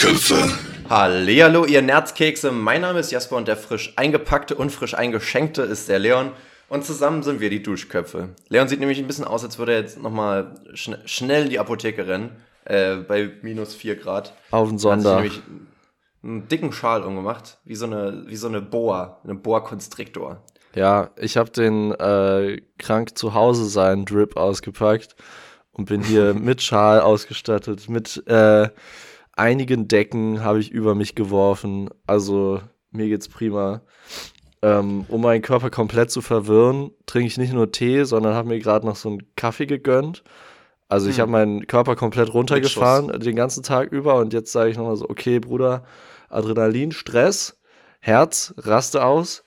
Duschköpfe. Hallihallo, ihr Nerzkekse. Mein Name ist Jasper und der frisch eingepackte und frisch eingeschenkte ist der Leon. Und zusammen sind wir die Duschköpfe. Leon sieht nämlich ein bisschen aus, als würde er jetzt nochmal schn schnell in die Apotheke rennen. Äh, bei minus 4 Grad. Auf den Hat sich Sonder. nämlich einen dicken Schal umgemacht. Wie so eine, wie so eine Boa. Eine Boa Constrictor. Ja, ich habe den äh, krank zu Hause sein Drip ausgepackt und bin hier mit Schal ausgestattet, mit äh, einigen Decken habe ich über mich geworfen. Also mir geht's prima. Ähm, um meinen Körper komplett zu verwirren, trinke ich nicht nur Tee, sondern habe mir gerade noch so einen Kaffee gegönnt. Also ich Hm. habe meinen Körper komplett runtergefahren den ganzen Tag über und jetzt sage ich nochmal so, okay, Bruder, Adrenalin, Stress, Herz, raste aus.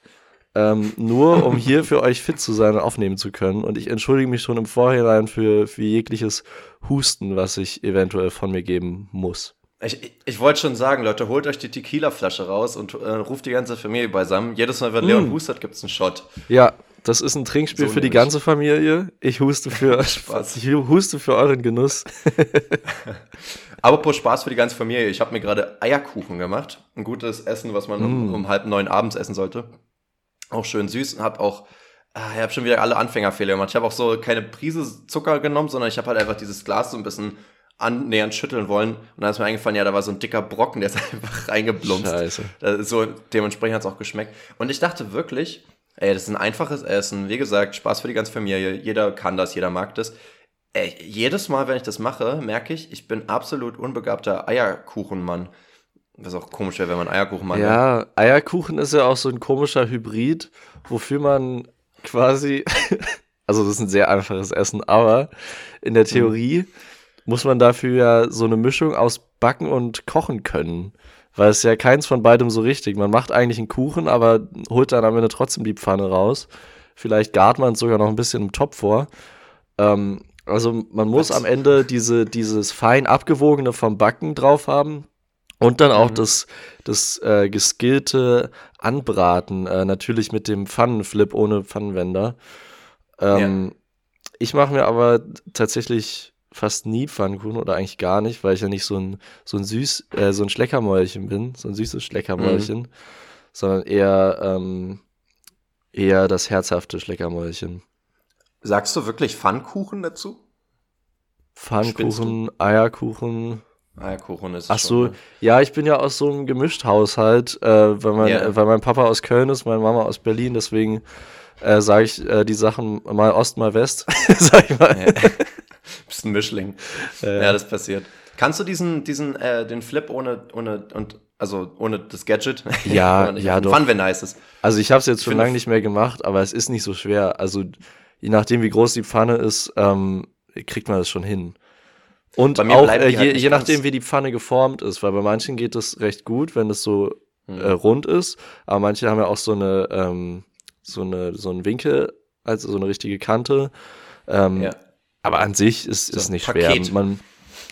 Ähm, nur um hier für euch fit zu sein und aufnehmen zu können. Und ich entschuldige mich schon im Vorhinein für, für jegliches Husten, was ich eventuell von mir geben muss. Ich, ich, wollte schon sagen, Leute, holt euch die Tequila-Flasche raus und äh, ruft die ganze Familie beisammen. Jedes Mal, wenn Leon Mm. hustet, gibt's einen Shot. Ja, das ist ein Trinkspiel So für die ganze Familie. Ich huste für, Spaß. ich huste für euren Genuss. Apropos Spaß für die ganze Familie. Ich habe mir gerade Eierkuchen gemacht. Ein gutes Essen, was man um, Mm. um halb neun abends essen sollte. Auch schön süß. Hab auch, ah, ich habe schon wieder alle Anfängerfehler gemacht. Ich habe auch so keine Prise Zucker genommen, sondern ich habe halt einfach dieses Glas so ein bisschen annähernd schütteln wollen. Und dann ist mir eingefallen, ja, da war so ein dicker Brocken, der ist einfach reingeblumpst. Scheiße. So, dementsprechend hat es auch geschmeckt. Und ich dachte wirklich, ey, das ist ein einfaches Essen. Wie gesagt, Spaß für die ganze Familie. Jeder kann das, jeder mag das. Ey, jedes Mal, wenn ich das mache, merke ich, ich bin absolut unbegabter Eierkuchenmann. Was auch komisch wäre, wenn man Eierkuchenmann wäre. Ja, Eierkuchen ist ja auch so ein komischer Hybrid, wofür man quasi, also das ist ein sehr einfaches Essen, aber in der Theorie muss man dafür ja so eine Mischung aus Backen und Kochen können. Weil es ja keins von beidem so richtig. Man macht eigentlich einen Kuchen, aber holt dann am Ende trotzdem die Pfanne raus. Vielleicht gart man es sogar noch ein bisschen im Topf vor. Ähm, also man muss Was? am Ende diese, dieses fein abgewogene vom Backen drauf haben und dann auch Mhm. das, das äh, geskillte Anbraten, äh, natürlich mit dem Pfannenflip ohne Pfannenwender. Ähm, Ich mache mir aber tatsächlich fast nie Pfannkuchen oder eigentlich gar nicht, weil ich ja nicht so ein, so ein süß, äh, so ein Schleckermäulchen bin, so ein süßes Schleckermäulchen, sondern eher, ähm, eher das herzhafte Schleckermäulchen. Sagst du wirklich Pfannkuchen dazu? Pfannkuchen, Eierkuchen. Eierkuchen ist es Ach schon, so, ne? ja, ich bin ja aus so einem Gemischt-Haushalt, äh, weil, mein, äh, weil mein Papa aus Köln ist, meine Mama aus Berlin, deswegen äh, sage ich äh, die Sachen mal Ost, mal West, sag ich mal. Ja. Bist ein Mischling. Äh, Ja, das passiert. Kannst du diesen, diesen, äh, den Flip ohne, ohne, und, also ohne das Gadget? Ja, ja, doch. Pfannenwender heißt es. Also ich habe es jetzt schon lange nicht mehr gemacht, aber es ist nicht so schwer. Also je nachdem, wie groß die Pfanne ist, ähm, kriegt man das schon hin. Und auch äh, die halt je, je nachdem, wie die Pfanne geformt ist, weil bei manchen geht es recht gut, wenn es so Hm. äh, rund ist, aber manche haben ja auch so eine, ähm, so eine, so einen Winkel, also so eine richtige Kante. Ähm, Ja. Aber an sich ist, So ist nicht Paket. schwer. Man,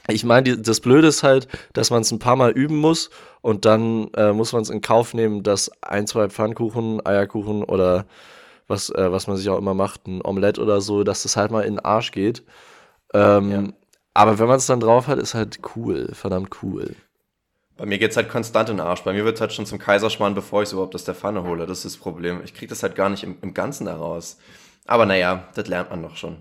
ich meine, das Blöde ist halt, dass man es ein paar Mal üben muss und dann äh, muss man es in Kauf nehmen, dass ein, zwei Pfannkuchen, Eierkuchen oder was, äh, was man sich auch immer macht, ein Omelett oder so, dass das halt mal in den Arsch geht. Ähm, Ja. Aber wenn man es dann drauf hat, ist halt cool, verdammt cool. Bei mir geht's halt konstant in den Arsch. Bei mir wird's halt schon zum Kaiserschmarrn, bevor ich es überhaupt aus der Pfanne hole. Das ist das Problem. Ich krieg das halt gar nicht im, im Ganzen heraus. Aber naja, das lernt man doch schon.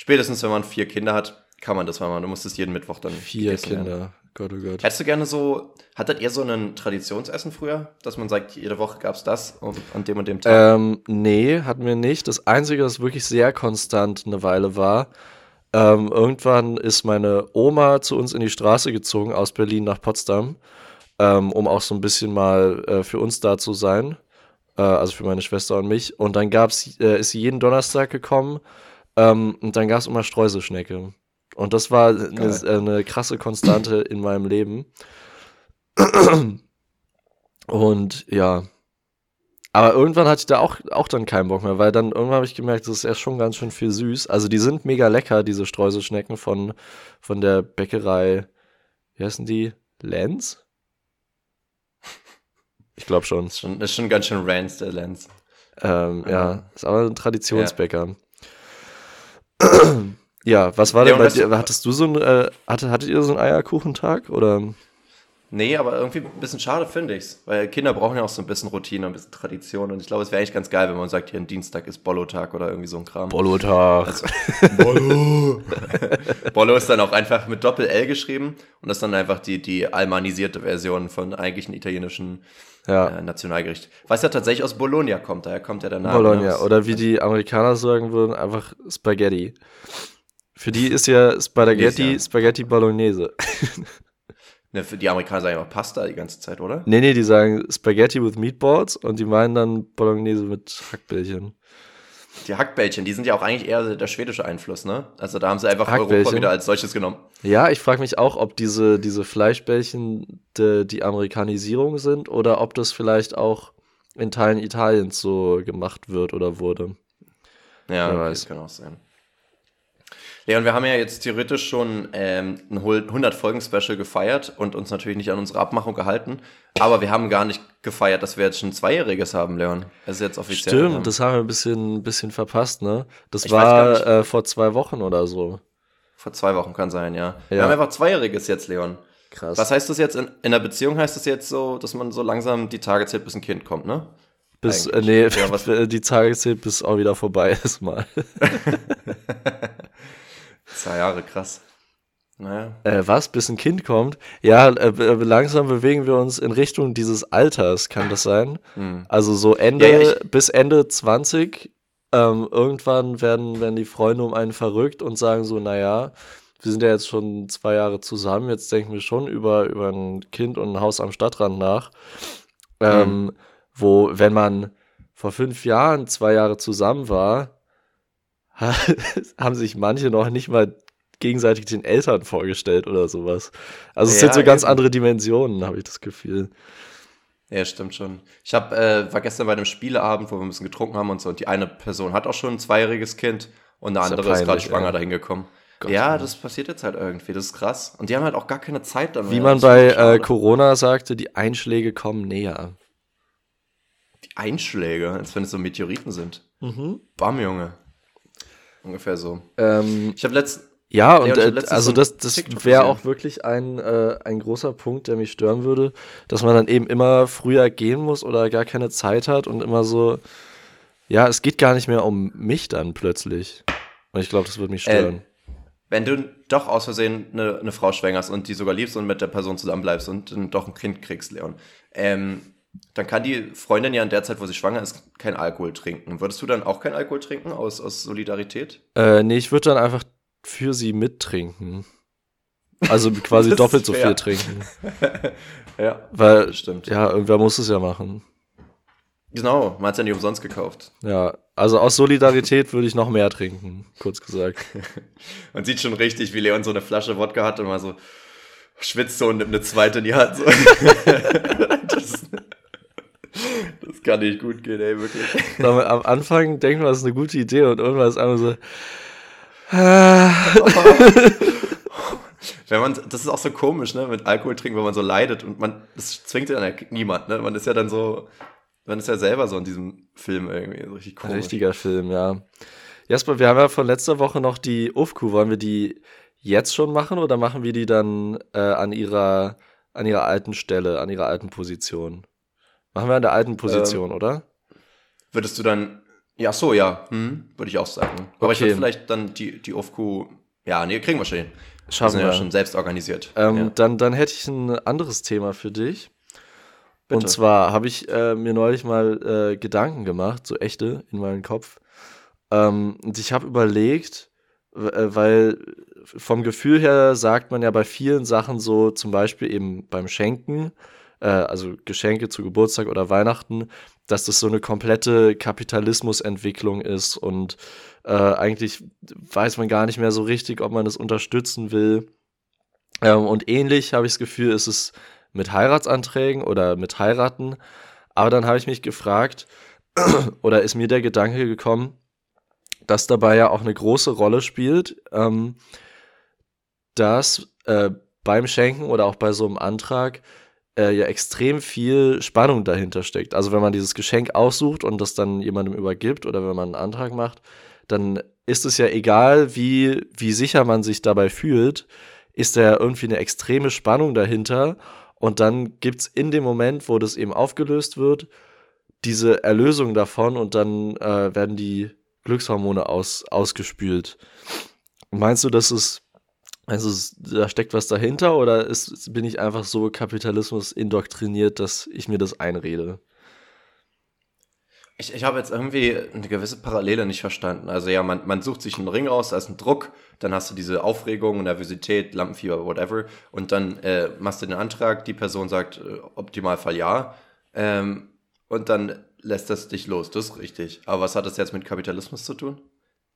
Spätestens, wenn man vier Kinder hat, kann man das mal machen. Du musst es jeden Mittwoch dann Vier gegessen werden. Kinder. Gott, oh Gott. Hättest du gerne so, hattet ihr so ein Traditionsessen früher, dass man sagt, jede Woche gab's das und an dem und dem Tag? Ähm, nee, hatten wir nicht. Das Einzige, was wirklich sehr konstant eine Weile war, ähm, irgendwann ist meine Oma zu uns in die Straße gezogen, aus Berlin nach Potsdam, ähm, um auch so ein bisschen mal äh, für uns da zu sein. Äh, also für meine Schwester und mich. Und dann gab's, äh, ist sie jeden Donnerstag gekommen ähm, und dann gab's immer Streuselschnecke. Und das war eine, äh, eine krasse Konstante in meinem Leben. Und ja, aber irgendwann hatte ich da auch, auch dann keinen Bock mehr, weil dann irgendwann habe ich gemerkt, das ist ja schon ganz schön viel süß. Also die sind mega lecker, diese Streuselschnecken von, von der Bäckerei, wie heißen die? Lenz? Ich glaube schon. Das ist schon, ist schon ganz schön Rants, der Lenz. Ähm, Ja. ja, ist aber ein Traditionsbäcker. Ja, was war Ja, denn und bei dir? Hattest du so ein, äh, hatte, hattet ihr so einen Eierkuchentag oder? Nee, aber irgendwie ein bisschen schade finde ich's. Weil Kinder brauchen ja auch so ein bisschen Routine, ein bisschen Tradition. Und ich glaube, es wäre eigentlich ganz geil, wenn man sagt, hier ein Dienstag ist Bollo-Tag oder irgendwie so ein Kram. Bollo-Tag. Also, Bollo. Bollo ist dann auch einfach mit Doppel-L geschrieben und das ist dann einfach die, die almanisierte Version von eigentlichen italienischen Ja. äh, Nationalgericht. Was ja tatsächlich aus Bologna kommt, daher kommt ja der Name. Bologna. ne? Oder wie die Amerikaner sagen würden, einfach Spaghetti. Für die ist ja Spaghetti, Ja. Spaghetti Bolognese. Ne, die Amerikaner sagen immer Pasta die ganze Zeit, oder? nee, nee, die sagen Spaghetti with Meatballs und die meinen dann Bolognese mit Hackbällchen. Die Hackbällchen, die sind ja auch eigentlich eher der schwedische Einfluss, ne? Also da haben sie einfach? Europa wieder als solches genommen. Ja, ich frage mich auch, ob diese, diese Fleischbällchen de, die Amerikanisierung sind oder ob das vielleicht auch in Teilen Italiens so gemacht wird oder wurde. Ja, Wer weiß. das kann auch sein. Leon, wir haben ja jetzt theoretisch schon ähm, ein 100-Folgen-Special gefeiert und uns natürlich nicht an unsere Abmachung gehalten. Aber wir haben gar nicht gefeiert, dass wir jetzt schon ein Zweijähriges haben, Leon. Das ist jetzt offiziell. Stimmt, ja. das haben wir ein bisschen, ein bisschen verpasst, ne? Das Ich war äh, vor zwei Wochen oder so. Vor zwei Wochen kann sein, ja. Wir Ja. haben einfach Zweijähriges jetzt, Leon. Krass. Was heißt das jetzt? In, in der Beziehung heißt das jetzt so, dass man so langsam die Tage zählt, bis ein Kind kommt, ne? bis, äh, nee, Ja, was- die Tage zählt, bis auch wieder vorbei ist mal. Zwei Jahre, krass. Naja. Äh, was? Bis ein Kind kommt? Ja, äh, be- langsam bewegen wir uns in Richtung dieses Alters, kann das sein? Hm. Also so Ende, Ja, ja, bis Ende 20, ähm, irgendwann werden, werden die Freunde um einen verrückt und sagen so, naja, wir sind ja jetzt schon zwei Jahre zusammen, jetzt denken wir schon über, über ein Kind und ein Haus am Stadtrand nach. Ähm, Wo, wenn man vor fünf Jahren zwei Jahre zusammen war, haben sich manche noch nicht mal gegenseitig den Eltern vorgestellt oder sowas. Also es Ja, sind so ganz eben. andere Dimensionen, habe ich das Gefühl. Ja, stimmt schon. Ich hab, äh, war gestern bei einem Spieleabend, wo wir ein bisschen getrunken haben und so. Und die eine Person hat auch schon ein zweijähriges Kind und eine Ist ja andere ist gerade peinlich, schwanger ey. dahin gekommen. Gott, ja, Mann. das passiert jetzt halt irgendwie. Das ist krass. Und die haben halt auch gar keine Zeit dann Wie man Das bei äh, Corona sagte, die Einschläge kommen näher. Die Einschläge, als wenn es so Meteoriten sind. Mhm. Bam, Junge. Ungefähr so. Ähm, Ich habe letzt. ja, und hab äh, letztens also das, das wäre auch wirklich ein, äh, ein großer Punkt, der mich stören würde, dass man dann eben immer früher gehen muss oder gar keine Zeit hat und immer so, ja, es geht gar nicht mehr um mich dann plötzlich. Und ich glaube, das würde mich Äh, stören. Wenn du doch aus Versehen eine, eine Frau schwängerst und die sogar liebst und mit der Person zusammenbleibst und dann doch ein Kind kriegst, Leon, ähm, dann kann die Freundin ja in der Zeit, wo sie schwanger ist, kein Alkohol trinken. Würdest du dann auch kein Alkohol trinken aus, aus Solidarität? Äh, nee, ich würde dann einfach für sie mittrinken. Also quasi doppelt so viel trinken. Ja. Weil, Stimmt. ja, irgendwer muss es ja machen. Genau, man hat es ja nicht umsonst gekauft. Ja, also aus Solidarität würde ich noch mehr trinken, kurz gesagt. Man sieht schon richtig, wie Leon so eine Flasche Wodka hat und mal so schwitzt so und nimmt eine zweite in die Hand. So. das, das kann nicht gut gehen, ey, wirklich. Aber am Anfang denkt man, das ist eine gute Idee und irgendwann ist einfach so. Wenn man, das ist auch so komisch, ne, mit Alkohol trinken, wenn man so leidet und man, das zwingt ja dann ja niemand, ne, man ist ja dann so, man ist ja selber so in diesem Film irgendwie, so richtig Ein komisch. richtiger Film, ja. Jasper, wir haben ja von letzter Woche noch die UFQ. Wollen wir die jetzt schon machen oder machen wir die dann äh, an ihrer an ihrer alten Stelle, an ihrer alten Position? Machen wir an der alten Position, oder? Würdest du dann, ja, so, ja, hm, würde ich auch sagen. Aber ich Okay. würde vielleicht dann die, die OFQ, ja, nee, kriegen wir schon hin. Wir Schaffen sind ja wir. schon selbst organisiert. Ähm, ja. dann, dann hätte ich ein anderes Thema für dich. Bitte. Und zwar habe ich äh, mir neulich mal äh, Gedanken gemacht, so echte in meinem Kopf. Ähm, und ich habe überlegt, äh, weil vom Gefühl her sagt man ja bei vielen Sachen so, zum Beispiel eben beim Schenken, äh, also Geschenke zu Geburtstag oder Weihnachten, dass das so eine komplette Kapitalismusentwicklung ist und äh, eigentlich weiß man gar nicht mehr so richtig, ob man das unterstützen will. Ähm, und ähnlich habe ich das Gefühl, ist es mit Heiratsanträgen oder mit Heiraten. Aber dann habe ich mich gefragt, oder ist mir der Gedanke gekommen, dass dabei ja auch eine große Rolle spielt, ähm, dass äh, beim Schenken oder auch bei so einem Antrag äh, ja extrem viel Spannung dahinter steckt. Also wenn man dieses Geschenk aussucht und das dann jemandem übergibt oder wenn man einen Antrag macht, dann ist es ja egal, wie, wie sicher man sich dabei fühlt, ist da irgendwie eine extreme Spannung dahinter. Und dann gibt es in dem Moment, wo das eben aufgelöst wird, diese Erlösung davon und dann äh, werden die Glückshormone aus, ausgespült. Meinst du, dass es, also da steckt was dahinter oder ist, bin ich einfach so Kapitalismus indoktriniert, dass ich mir das einrede? Ich, ich habe jetzt irgendwie eine gewisse Parallele nicht verstanden. Also ja, man, man sucht sich einen Ring aus, da ist ein Druck, dann hast du diese Aufregung, Nervosität, Lampenfieber, whatever, und dann äh, machst du den Antrag, die Person sagt äh, Optimalfall ja, ähm, und dann lässt das dich los. Das ist richtig. Aber was hat das jetzt mit Kapitalismus zu tun?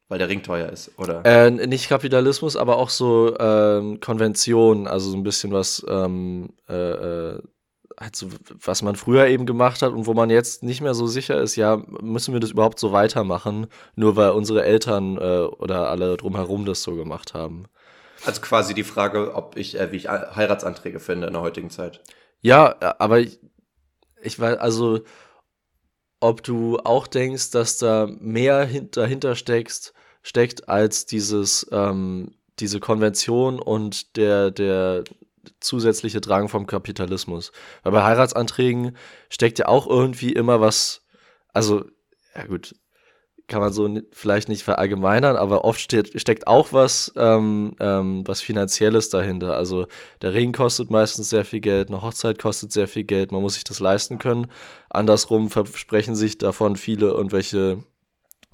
Weil der Ring teuer ist, oder? Äh, nicht Kapitalismus, aber auch so ähm, Konventionen, also so ein bisschen was ähm, äh, äh halt so, was man früher eben gemacht hat und wo man jetzt nicht mehr so sicher ist, ja, müssen wir das überhaupt so weitermachen, nur weil unsere Eltern äh, oder alle drumherum das so gemacht haben. Also quasi die Frage, ob ich, äh, wie ich Heiratsanträge finde in der heutigen Zeit. Ja, aber ich, ich weiß, also, ob du auch denkst, dass da mehr dahinter steckst, steckt als dieses, ähm, diese Konvention und der, der, zusätzliche Drang vom Kapitalismus. Weil bei Heiratsanträgen steckt ja auch irgendwie immer was, also, ja gut, kann man so vielleicht nicht verallgemeinern, aber oft steht, steckt auch was, ähm, ähm, was Finanzielles dahinter. Also der Ring kostet meistens sehr viel Geld, eine Hochzeit kostet sehr viel Geld, man muss sich das leisten können. Andersrum versprechen sich davon viele irgendwelche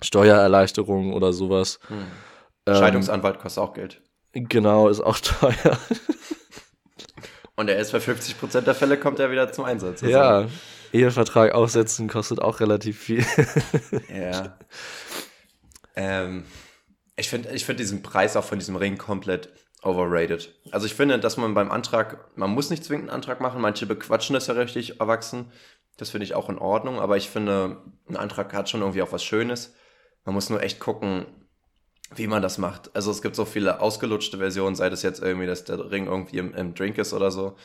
Steuererleichterungen oder sowas. Hm. Scheidungsanwalt ähm, kostet auch Geld. Genau, ist auch teuer. Und er ist bei 50% der Fälle kommt er wieder zum Einsatz. Also. Ja, Ehevertrag aufsetzen kostet auch relativ viel. ja. Ähm, ich finde ich find diesen Preis auch von diesem Ring komplett overrated. Also ich finde, dass man beim Antrag, man muss nicht zwingend einen Antrag machen, manche bequatschen das ja richtig erwachsen. Das finde ich auch in Ordnung, aber ich finde, ein Antrag hat schon irgendwie auch was Schönes. Man muss nur echt gucken, wie man das macht. Also es gibt so viele ausgelutschte Versionen, sei das jetzt irgendwie, dass der Ring irgendwie im, im Drink ist oder so.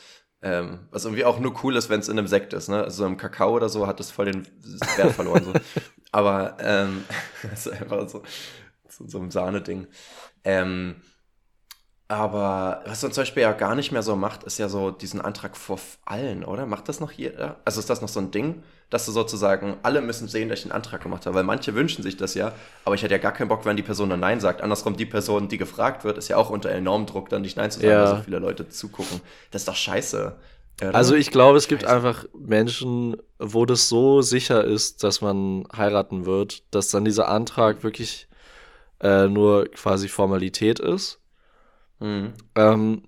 Ähm, was irgendwie auch nur cool ist, wenn es in einem Sekt ist, ne? Also im Kakao oder so hat es voll den Wert verloren. so. Aber ähm, das ist einfach so, so, so ein Sahneding. Ähm, aber was man zum Beispiel ja gar nicht mehr so macht, ist ja so diesen Antrag vor allen, oder? Macht das noch jeder? Also ist das noch so ein Ding, dass du sozusagen, alle müssen sehen, dass ich einen Antrag gemacht habe? Weil manche wünschen sich das ja, aber ich hätte ja gar keinen Bock, wenn die Person dann Nein sagt. Andersrum, die Person, die gefragt wird, ist ja auch unter enormem Druck, dann nicht Nein zu sagen, ja. weil so viele Leute zugucken. Das ist doch scheiße. Oder? Also ich glaube, es gibt einfach Menschen, wo das so sicher ist, dass man heiraten wird, dass dann dieser Antrag wirklich äh, nur quasi Formalität ist Mhm. Ähm,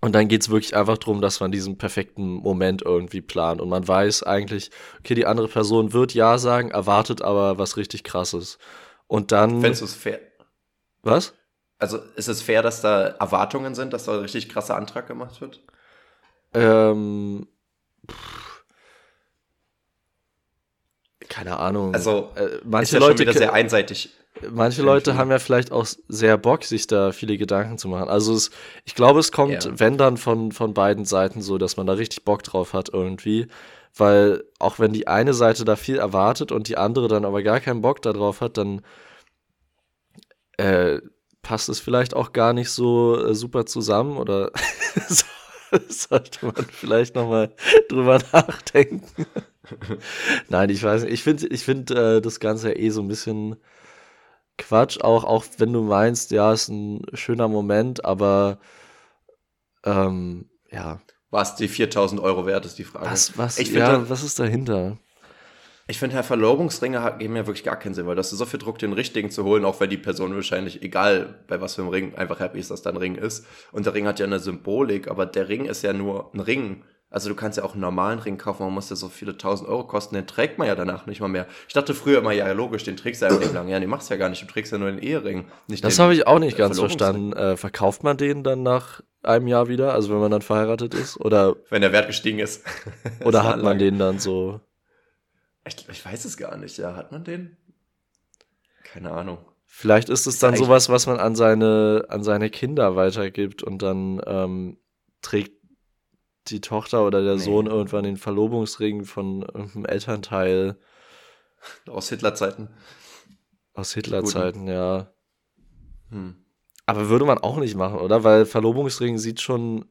und dann geht es wirklich einfach darum, dass man diesen perfekten Moment irgendwie plant. Und man weiß eigentlich, okay, die andere Person wird Ja sagen, erwartet aber was richtig krasses. Und dann. Findest du es fair? Was? Also ist es fair, dass da Erwartungen sind, dass da ein richtig krasser Antrag gemacht wird? Ähm. keine Ahnung. Also, äh, manche ist ja Leute schon wieder sehr einseitig manche Leute haben ja vielleicht auch sehr Bock, sich da viele Gedanken zu machen. Also es, ich glaube, es kommt, ja. wenn dann von, von beiden Seiten so, dass man da richtig Bock drauf hat irgendwie. Weil auch wenn die eine Seite da viel erwartet und die andere dann aber gar keinen Bock darauf hat, dann äh, passt es vielleicht auch gar nicht so äh, super zusammen oder sollte man vielleicht nochmal drüber nachdenken. Nein, ich weiß nicht. Ich finde ich find, äh, das Ganze ja eh so ein bisschen Quatsch, auch, auch wenn du meinst, ja, ist ein schöner Moment, aber ähm, ja. Was die 4000 Euro wert ist, die Frage. Was, was, ich ja, find, was ist dahinter? Ich finde, Herr Verlobungsringe geben ja wirklich gar keinen Sinn, weil das ist so viel Druck, den richtigen zu holen, auch wenn die Person wahrscheinlich, egal bei was für einem Ring, einfach happy ist, dass da ein Ring ist. Und der Ring hat ja eine Symbolik, aber der Ring ist ja nur ein Ring. Also du kannst ja auch einen normalen Ring kaufen, man muss ja so viele tausend Euro kosten, den trägt man ja danach nicht mal mehr. Ich dachte früher immer, ja logisch, den trägst du ja nicht lang. Ja, den machst du ja gar nicht, du trägst ja nur den Ehering. Nicht das habe ich auch nicht ganz verstanden. Äh, verkauft man den dann nach einem Jahr wieder, also wenn man dann verheiratet ist? Oder wenn der Wert gestiegen ist. oder hat man den dann so? Ich, ich weiß es gar nicht, ja. Hat man den? Keine Ahnung. Vielleicht ist es dann sowas, was man an seine, an seine Kinder weitergibt und dann ähm, trägt die Tochter oder der nee. Sohn irgendwann den Verlobungsring von irgendeinem Elternteil. Aus Hitlerzeiten. Aus Hitlerzeiten, ja. Hm. Aber würde man auch nicht machen, oder? Weil Verlobungsring sieht schon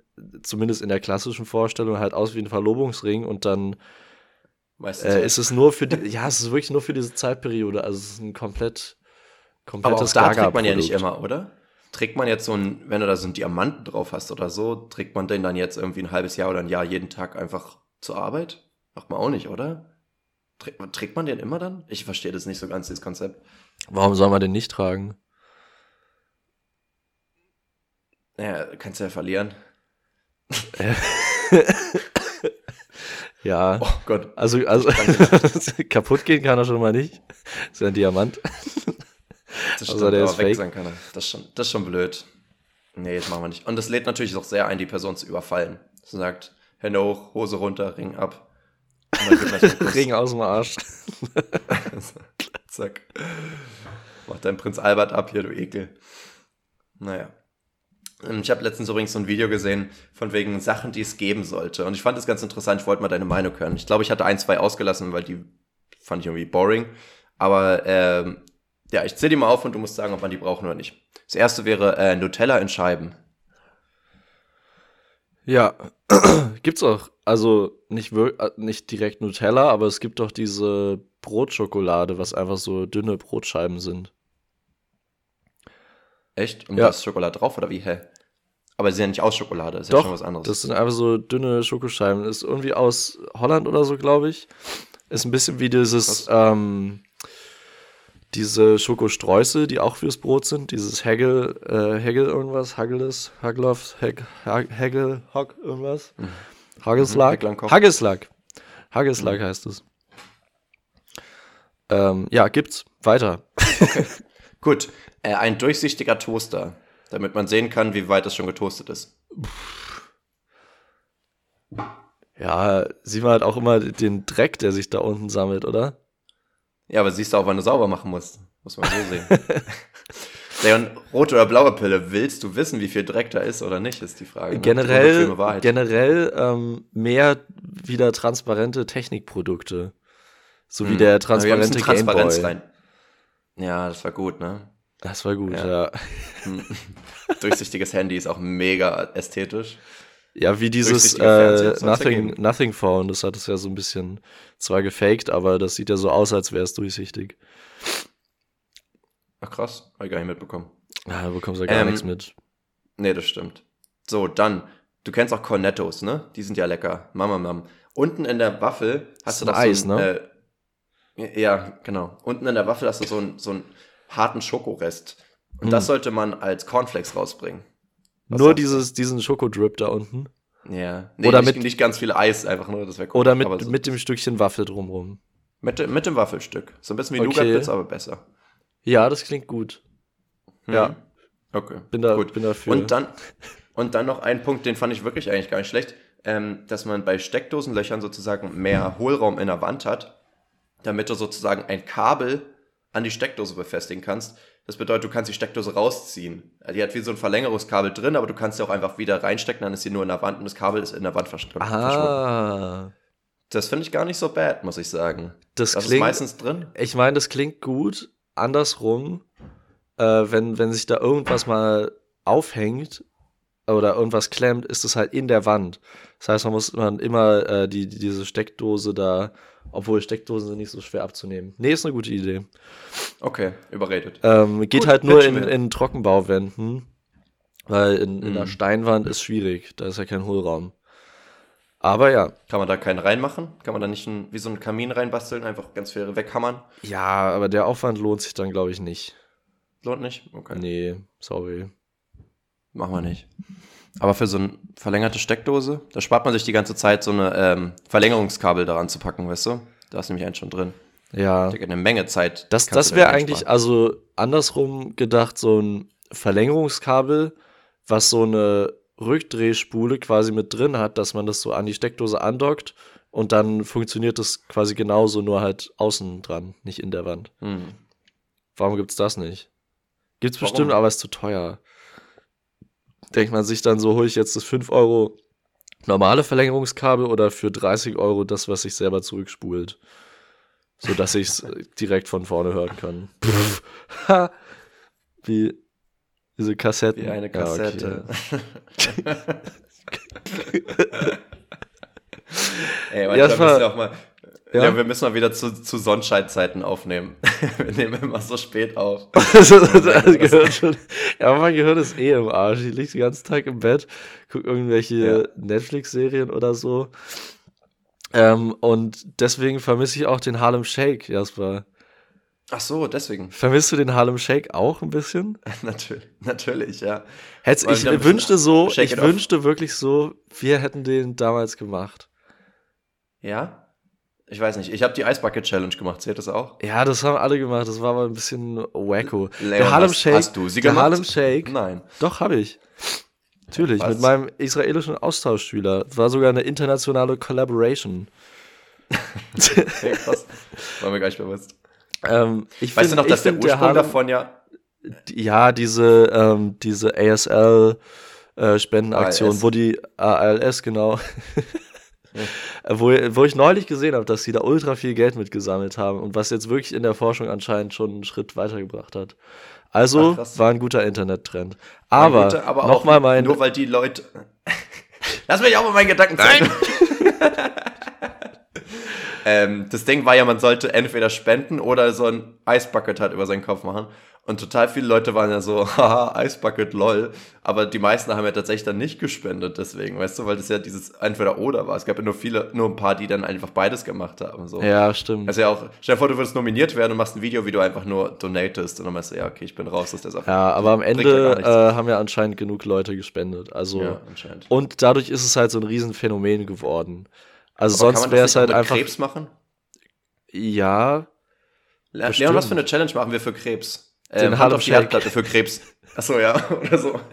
zumindest in der klassischen Vorstellung, halt aus wie ein Verlobungsring und dann äh, ist es nur für die, ja, es ist wirklich nur für diese Zeitperiode. Also es ist ein komplett, Aber auch komplettes da trägt man ja nicht immer, oder? Trägt man jetzt so ein, wenn du da so einen Diamanten drauf hast oder so, trägt man den dann jetzt irgendwie ein halbes Jahr oder ein Jahr jeden Tag einfach zur Arbeit? Macht man auch nicht, oder? Trägt, trägt man den immer dann? Ich verstehe das nicht so ganz, dieses Konzept. Warum soll man den nicht tragen? Naja, kannst du ja verlieren. Ja. Oh Gott. Also, also kaputt gehen kann er schon mal nicht. ist ja ein Diamant. Das Also stimmt, der aber ist weg fake. sein kann er. Das ist, schon, das ist schon blöd. Nee, das machen wir nicht. Und das lädt natürlich auch sehr ein, die Person zu überfallen. Sie sagt, Hände hoch, Hose runter, Ring ab. Ring aus dem Arsch. Zack. Mach dein Prinz Albert ab hier, du Ekel. Naja. Ähm, Ich habe letztens übrigens so ein Video gesehen von wegen Sachen, die es geben sollte. Und ich fand das ganz interessant. Ich wollte mal deine Meinung hören. Ich glaube, ich hatte ein, zwei ausgelassen, weil die fand ich irgendwie boring. Aber ähm, ja, ich zähle die mal auf und du musst sagen, ob man die braucht oder nicht. Das erste wäre äh, Nutella in Scheiben. Ja, gibt's auch. Also nicht, äh, nicht direkt Nutella, aber es gibt doch diese Brotschokolade, was einfach so dünne Brotscheiben sind. Echt? Und Ja. da ist Schokolade drauf oder wie? Hä? Aber sie sind ja nicht aus Schokolade, ist ja Doch, schon was anderes. Das sind einfach so dünne Schokoscheiben. Ist irgendwie aus Holland oder so, glaube ich. Ist ein bisschen wie dieses, ähm, diese Schokostreusel, die auch fürs Brot sind. Dieses Hegel, äh, Hegel irgendwas, Hageles, Hageloff, Heg, Hag- Hegel, Hock, irgendwas. Hageslack. Hegel und Koch. Hageslack. Hageslack heißt es. Ähm, ja, gibt's. Weiter. Gut, äh, ein durchsichtiger Toaster, damit man sehen kann, wie weit es schon getoastet ist. Ja, sieht man halt auch immer den Dreck, der sich da unten sammelt, oder? Ja, aber siehst du auch, wann du sauber machen musst. Muss man so sehen. Leon, rote oder blaue Pille, willst du wissen, wie viel Dreck da ist oder nicht, ist die Frage. ne? Generell, Wahrheit. generell ähm, mehr wieder transparente Technikprodukte. So wie Hm. der haben ein transparente Gameboy. rein. Ja, das war gut, ne? Das war gut, Ja. ja. Durchsichtiges Handy ist auch mega ästhetisch. Ja, wie dieses äh, Nothing. Nothing Phone, das hat es ja so ein bisschen zwar gefaked, aber das sieht ja so aus, als wäre es durchsichtig. Ach krass, hab ich gar nicht mitbekommen. Ja, da bekommst du ja gar Ähm, nichts mit. Nee, das stimmt. So, dann, du kennst auch Cornettos, ne? Die sind ja lecker. Mama, Mam. Unten in der Waffel hast du doch Eis, so ein, ne? Äh, ja, genau. Unten in der Waffel hast du so, ein, so einen harten Schokorest. Und Hm. das sollte man als Cornflakes rausbringen. Was Nur dieses, diesen Schokodrip da unten. Ja. Nee, Oder nicht, mit- nicht ganz viel Eis, einfach nur, das wäre cool. Oder mit, so, mit dem Stückchen Waffel drumrum. mit, dem- mit dem Waffelstück. So ein bisschen wie Okay. Nougat-Bits, aber besser. Ja, das klingt gut. Hm. Ja. Okay. Bin da, Gut. bin dafür. Und dann, und dann noch ein Punkt, den fand ich wirklich eigentlich gar nicht schlecht, ähm, dass man bei Steckdosenlöchern sozusagen mehr Hohlraum in der Wand hat, damit du sozusagen ein Kabel an die Steckdose befestigen kannst. Das bedeutet, du kannst die Steckdose rausziehen. Also Die hat wie so ein Verlängerungskabel drin, aber du kannst sie auch einfach wieder reinstecken, dann ist sie nur in der Wand und das Kabel ist in der Wand versch- verschwunden. ah, Das finde ich gar nicht so bad, muss ich sagen. das, Das ist klingt. meistens drin. Ich meine, das klingt gut. Andersrum, äh, wenn, wenn sich da irgendwas mal aufhängt oder irgendwas klemmt, ist es halt in der Wand. Das heißt, man muss man immer äh, die, die, diese Steckdose da, obwohl Steckdosen sind nicht so schwer abzunehmen. Nee, ist eine gute Idee. Okay, überredet. Ähm, geht Gut, halt nur in, in Trockenbauwänden, weil in, in Mhm. der Steinwand ist schwierig. Da ist ja kein Hohlraum. Aber ja, Kann man da keinen reinmachen? Kann man da nicht ein, wie so einen Kamin reinbasteln, einfach ganz viel weghammern? ja, aber der Aufwand lohnt sich dann, glaube ich, nicht. Lohnt nicht? Okay. Nee, sorry. Machen wir nicht. Aber für so eine verlängerte Steckdose, da spart man sich die ganze Zeit so eine ähm, Verlängerungskabel daran zu packen, weißt du? Da ist nämlich eins schon drin. Ja. Eine Menge Zeit. Das, das wäre eigentlich, also andersrum gedacht, so ein Verlängerungskabel, was so eine Rückdrehspule quasi mit drin hat, dass man das so an die Steckdose andockt und dann funktioniert das quasi genauso, nur halt außen dran, nicht in der Wand. Hm. Warum gibt's das nicht? Gibt's Warum? bestimmt, aber ist zu teuer. Denkt man sich dann so, hole ich jetzt das 5 Euro normale Verlängerungskabel oder für 30 Euro das, was sich selber zurückspult. So dass ich es direkt von vorne hören kann. Wie diese Kassetten. Wie eine Ja, okay. Kassette. Ey, manchmal Ja, müssen wir auch mal. Ja? Ja? wir müssen mal wieder zu, zu Sonnenscheinzeiten aufnehmen. wir nehmen immer so spät auf. das gehört schon. Ja, mein Gehirn ist eh im Arsch. Ich liege den ganzen Tag im Bett, gucke irgendwelche Ja. Netflix-Serien oder so. Ähm, und deswegen vermisse ich auch den Harlem Shake, Jasper. Ach so, deswegen. Vermisst du den Harlem Shake auch ein bisschen? natürlich, natürlich, ja. Hätt's, ich wünschte so, Shake ich it off. wünschte wirklich so, wir hätten den damals gemacht. Ja? Ich weiß nicht. Ich habe die Ice Bucket Challenge gemacht. Zählt das auch? Ja, das haben alle gemacht. Das war aber ein bisschen wacko. Leon, der Harlem Shake. hast du sie der gemacht? Harlem Shake. Nein. Doch, habe ich. Natürlich, Was? mit meinem israelischen Austauschschüler. War sogar eine internationale Collaboration. Okay, krass. War mir gar nicht bewusst. ähm, ich Weißt find- du noch, dass der Ursprung Harlem- davon ja. Ja, diese, ähm, diese ASL-Spendenaktion, ALS. wo die ALS, genau. Äh, wo, wo ich neulich gesehen habe, dass sie da ultra viel Geld mitgesammelt haben und was jetzt wirklich in der Forschung anscheinend schon einen Schritt weitergebracht hat. Also Ach, war ein guter Internettrend. Aber, aber auch nochmal mein. Nur weil die Leute. Lass mich auch mal meinen Gedanken zeigen. ähm, das Ding war ja, man sollte entweder spenden oder so ein Eisbucket halt über seinen Kopf machen. Und total viele Leute waren ja so, haha, Eisbucket, lol. Aber die meisten haben ja tatsächlich dann nicht gespendet, deswegen, weißt du, weil das ja dieses Entweder-Oder war. Es gab ja nur viele, nur ein paar, die dann einfach beides gemacht haben. So. ja, stimmt. Also ja auch, stell dir vor, du würdest nominiert werden und machst ein Video, wie du einfach nur donatest und dann meinst du, ja, okay, ich bin raus aus der Sache. ja, aber am ja Ende gar äh, haben ja anscheinend genug Leute gespendet. Also ja, anscheinend. und dadurch ist es halt so ein Riesenphänomen geworden. Also Aber kann sonst man wäre es halt einfach. Krebs machen? Ja, Le- Bestimmt. Leon, was für eine Challenge machen wir für Krebs? Den Ähm, Harlem auf die Shake. Herdplatte für Krebs. Achso, ja, oder so.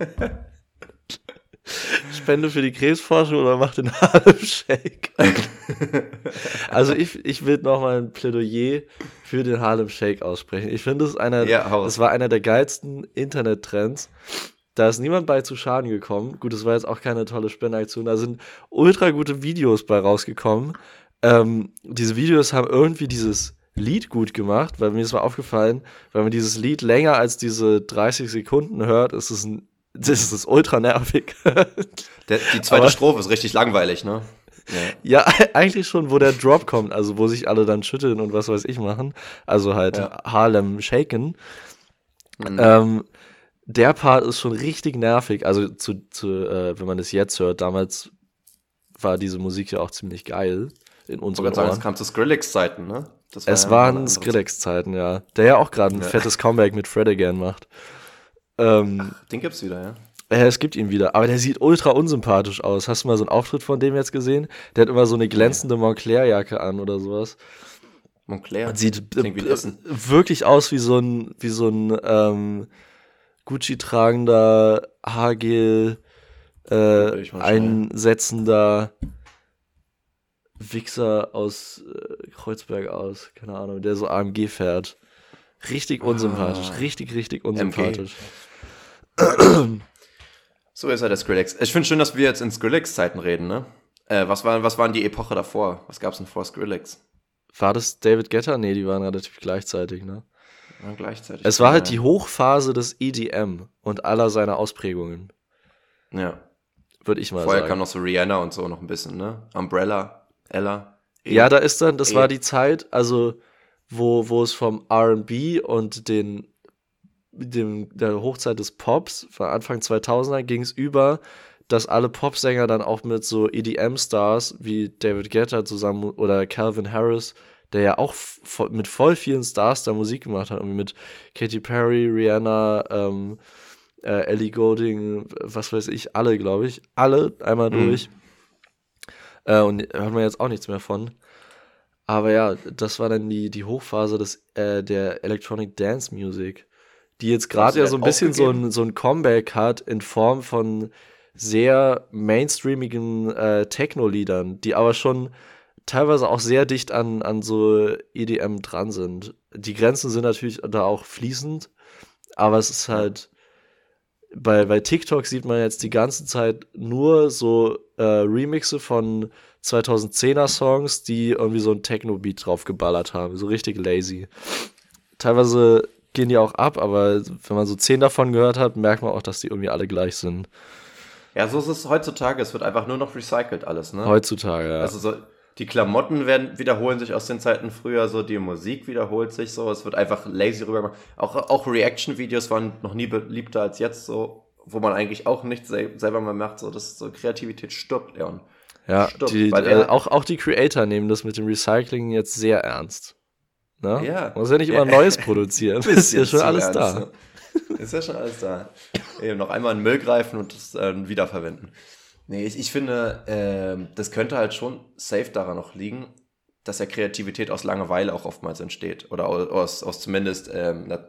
Spende für die Krebsforschung oder mach den Harlem Shake. also ich, ich will noch mal ein Plädoyer für den Harlem Shake aussprechen. Ich finde es einer, Ja, war einer der geilsten Internettrends. Da ist niemand bei zu Schaden gekommen. Gut, es war jetzt auch keine tolle Spendenaktion. Da sind ultra gute Videos bei rausgekommen. Ähm, diese Videos haben irgendwie dieses Lied gut gemacht, weil mir ist mal aufgefallen, wenn man dieses Lied länger als diese 30 Sekunden hört, ist es ein, das ist ultra nervig. Der, die zweite Aber- Strophe ist richtig langweilig, ne? Ja, eigentlich schon, wo der Drop kommt, also wo sich alle dann schütteln und was weiß ich machen. Also halt Ja. Harlem shaken. Mhm. Ähm, der Part ist schon richtig nervig. Also zu, zu äh, wenn man es jetzt hört, damals war diese Musik ja auch ziemlich geil in unseren wollte sagen, es Ohren. kam zu Skrillex-Zeiten, ne? Das Es ja waren Skrillex-Zeiten, ja. Der ja auch gerade ein Ja. fettes Comeback mit Fred again macht. Ähm, Zeit. Den gibt's wieder, ja. äh, es gibt ihn wieder, aber der sieht ultra unsympathisch aus. Hast du mal so einen Auftritt von dem jetzt gesehen? Der hat immer so eine glänzende Montclair-Jacke an oder sowas. Montclair. Und sieht äh, Essen. wirklich aus wie so ein, wie so ein ähm, Gucci-tragender, Haargel äh, einsetzender Wichser aus äh, Kreuzberg aus, keine Ahnung, der so AMG fährt. Richtig unsympathisch, Ah. richtig, richtig unsympathisch. So ist er, der Skrillex. Ich finde schön, dass wir jetzt in Skrillex-Zeiten reden, ne? Äh, was, war, was waren die Epoche davor? Was gab's denn vor Skrillex? War das David Guetta? Nee, die waren relativ gleichzeitig, ne? Ja, gleichzeitig. Es war halt die Hochphase des EDM und aller seiner Ausprägungen, Ja. würde ich mal Vorher sagen. kam noch so Rihanna und so noch ein bisschen, ne? Umbrella, Ella. E. Ja, da ist dann, das Eh. war die Zeit, also wo, wo es vom RB und den, dem, der Hochzeit des Pops, von Anfang 2000er, ging es über, dass alle Popsänger dann auch mit so EDM-Stars wie David Guetta zusammen oder Calvin Harris, der ja auch vo- mit voll vielen Stars da Musik gemacht hat, irgendwie mit Katy Perry, Rihanna, ähm, äh, Ellie Golding, was weiß ich, alle, glaube ich, alle einmal Mhm. durch. Äh, und hört man jetzt auch nichts mehr von. Aber ja, das war dann die, die Hochphase des, äh, der Electronic Dance Music, die jetzt gerade ja so ein bisschen so ein, so ein Comeback hat in Form von sehr mainstreamigen äh, Techno-Liedern, die aber schon teilweise auch sehr dicht an, an so EDM dran sind. Die Grenzen sind natürlich da auch fließend, aber es ist halt bei, bei TikTok sieht man jetzt die ganze Zeit nur so äh, Remixe von 2010er Songs, die irgendwie so ein Techno-Beat drauf geballert haben. So richtig lazy. Teilweise gehen die auch ab, aber wenn man so zehn davon gehört hat, merkt man auch, dass die irgendwie alle gleich sind. Ja, so ist es heutzutage. Es wird einfach nur noch recycelt alles, ne? Heutzutage, ja. Also so, die Klamotten werden, wiederholen sich aus den Zeiten früher, so die Musik wiederholt sich so. Es wird einfach lazy rüber gemacht. Auch, auch Reaction-Videos waren noch nie beliebter als jetzt, so, wo man eigentlich auch nichts sel selber mal macht. So, das ist so Kreativität stirbt, Leon. ja, stimmt, die, äh, auch, auch die Creator nehmen das mit dem Recycling jetzt sehr ernst. Ne? Ja. Man muss ja nicht immer Neues produzieren. ist ja schon alles ernst, da. ne? Ist ja schon alles da. Eben noch einmal in den Müll greifen und das äh, wiederverwenden. Nee, ich, ich finde, ähm, das könnte halt schon safe daran noch liegen, dass ja Kreativität aus Langeweile auch oftmals entsteht. Oder au- aus, aus zumindest ähm, einer,